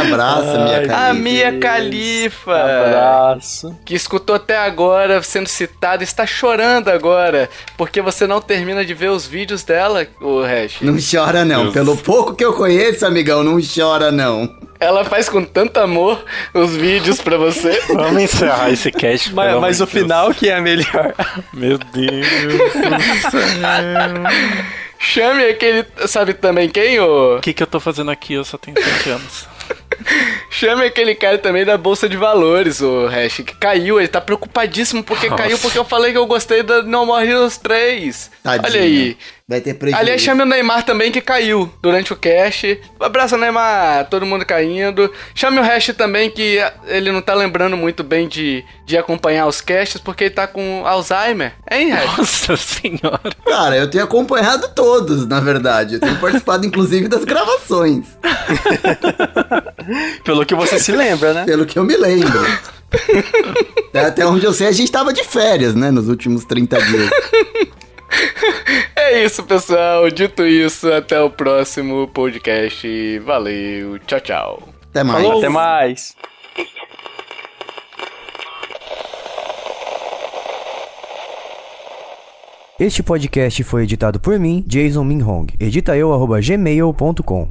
abraço, minha califa. A minha califa. Abraço. Que escutou até agora sendo citado, está chorando agora, porque você não termina de ver os vídeos dela, o Hash. Não chora não, Deus. pelo pouco que eu conheço, amigão, não chora não. Ela faz com tanto amor os vídeos pra você. Vamos encerrar esse cast. Mas, mas o final que é melhor. Meu Deus do céu. Chame aquele. Sabe também quem? O O que, que eu tô fazendo aqui? Eu só tenho 7 anos. Chame aquele cara também da Bolsa de Valores, o Hash, que caiu. Ele tá preocupadíssimo porque Nossa. caiu, porque eu falei que eu gostei da No More Heroes 3. Tadinho. Olha aí. Vai ter prejuízo. Aliás, chame o Neymar também, que caiu durante o cast. Um abraço, Neymar. Todo mundo caindo. Chame o Hash também, que ele não tá lembrando muito bem de, de acompanhar os casts, porque ele tá com Alzheimer. Hein, Hash? Nossa senhora. Cara, eu tenho acompanhado todos, na verdade. Eu tenho participado, inclusive, das gravações. Pelo que você se lembra, né? Pelo que eu me lembro. Até onde eu sei, a gente tava de férias, né? Nos últimos 30 dias. É isso, pessoal. Dito isso, até o próximo podcast. Valeu, tchau, tchau. Até mais. Falou. Até mais. Este podcast foi editado por mim, Jason Minhong. Edita eu, gmail.com.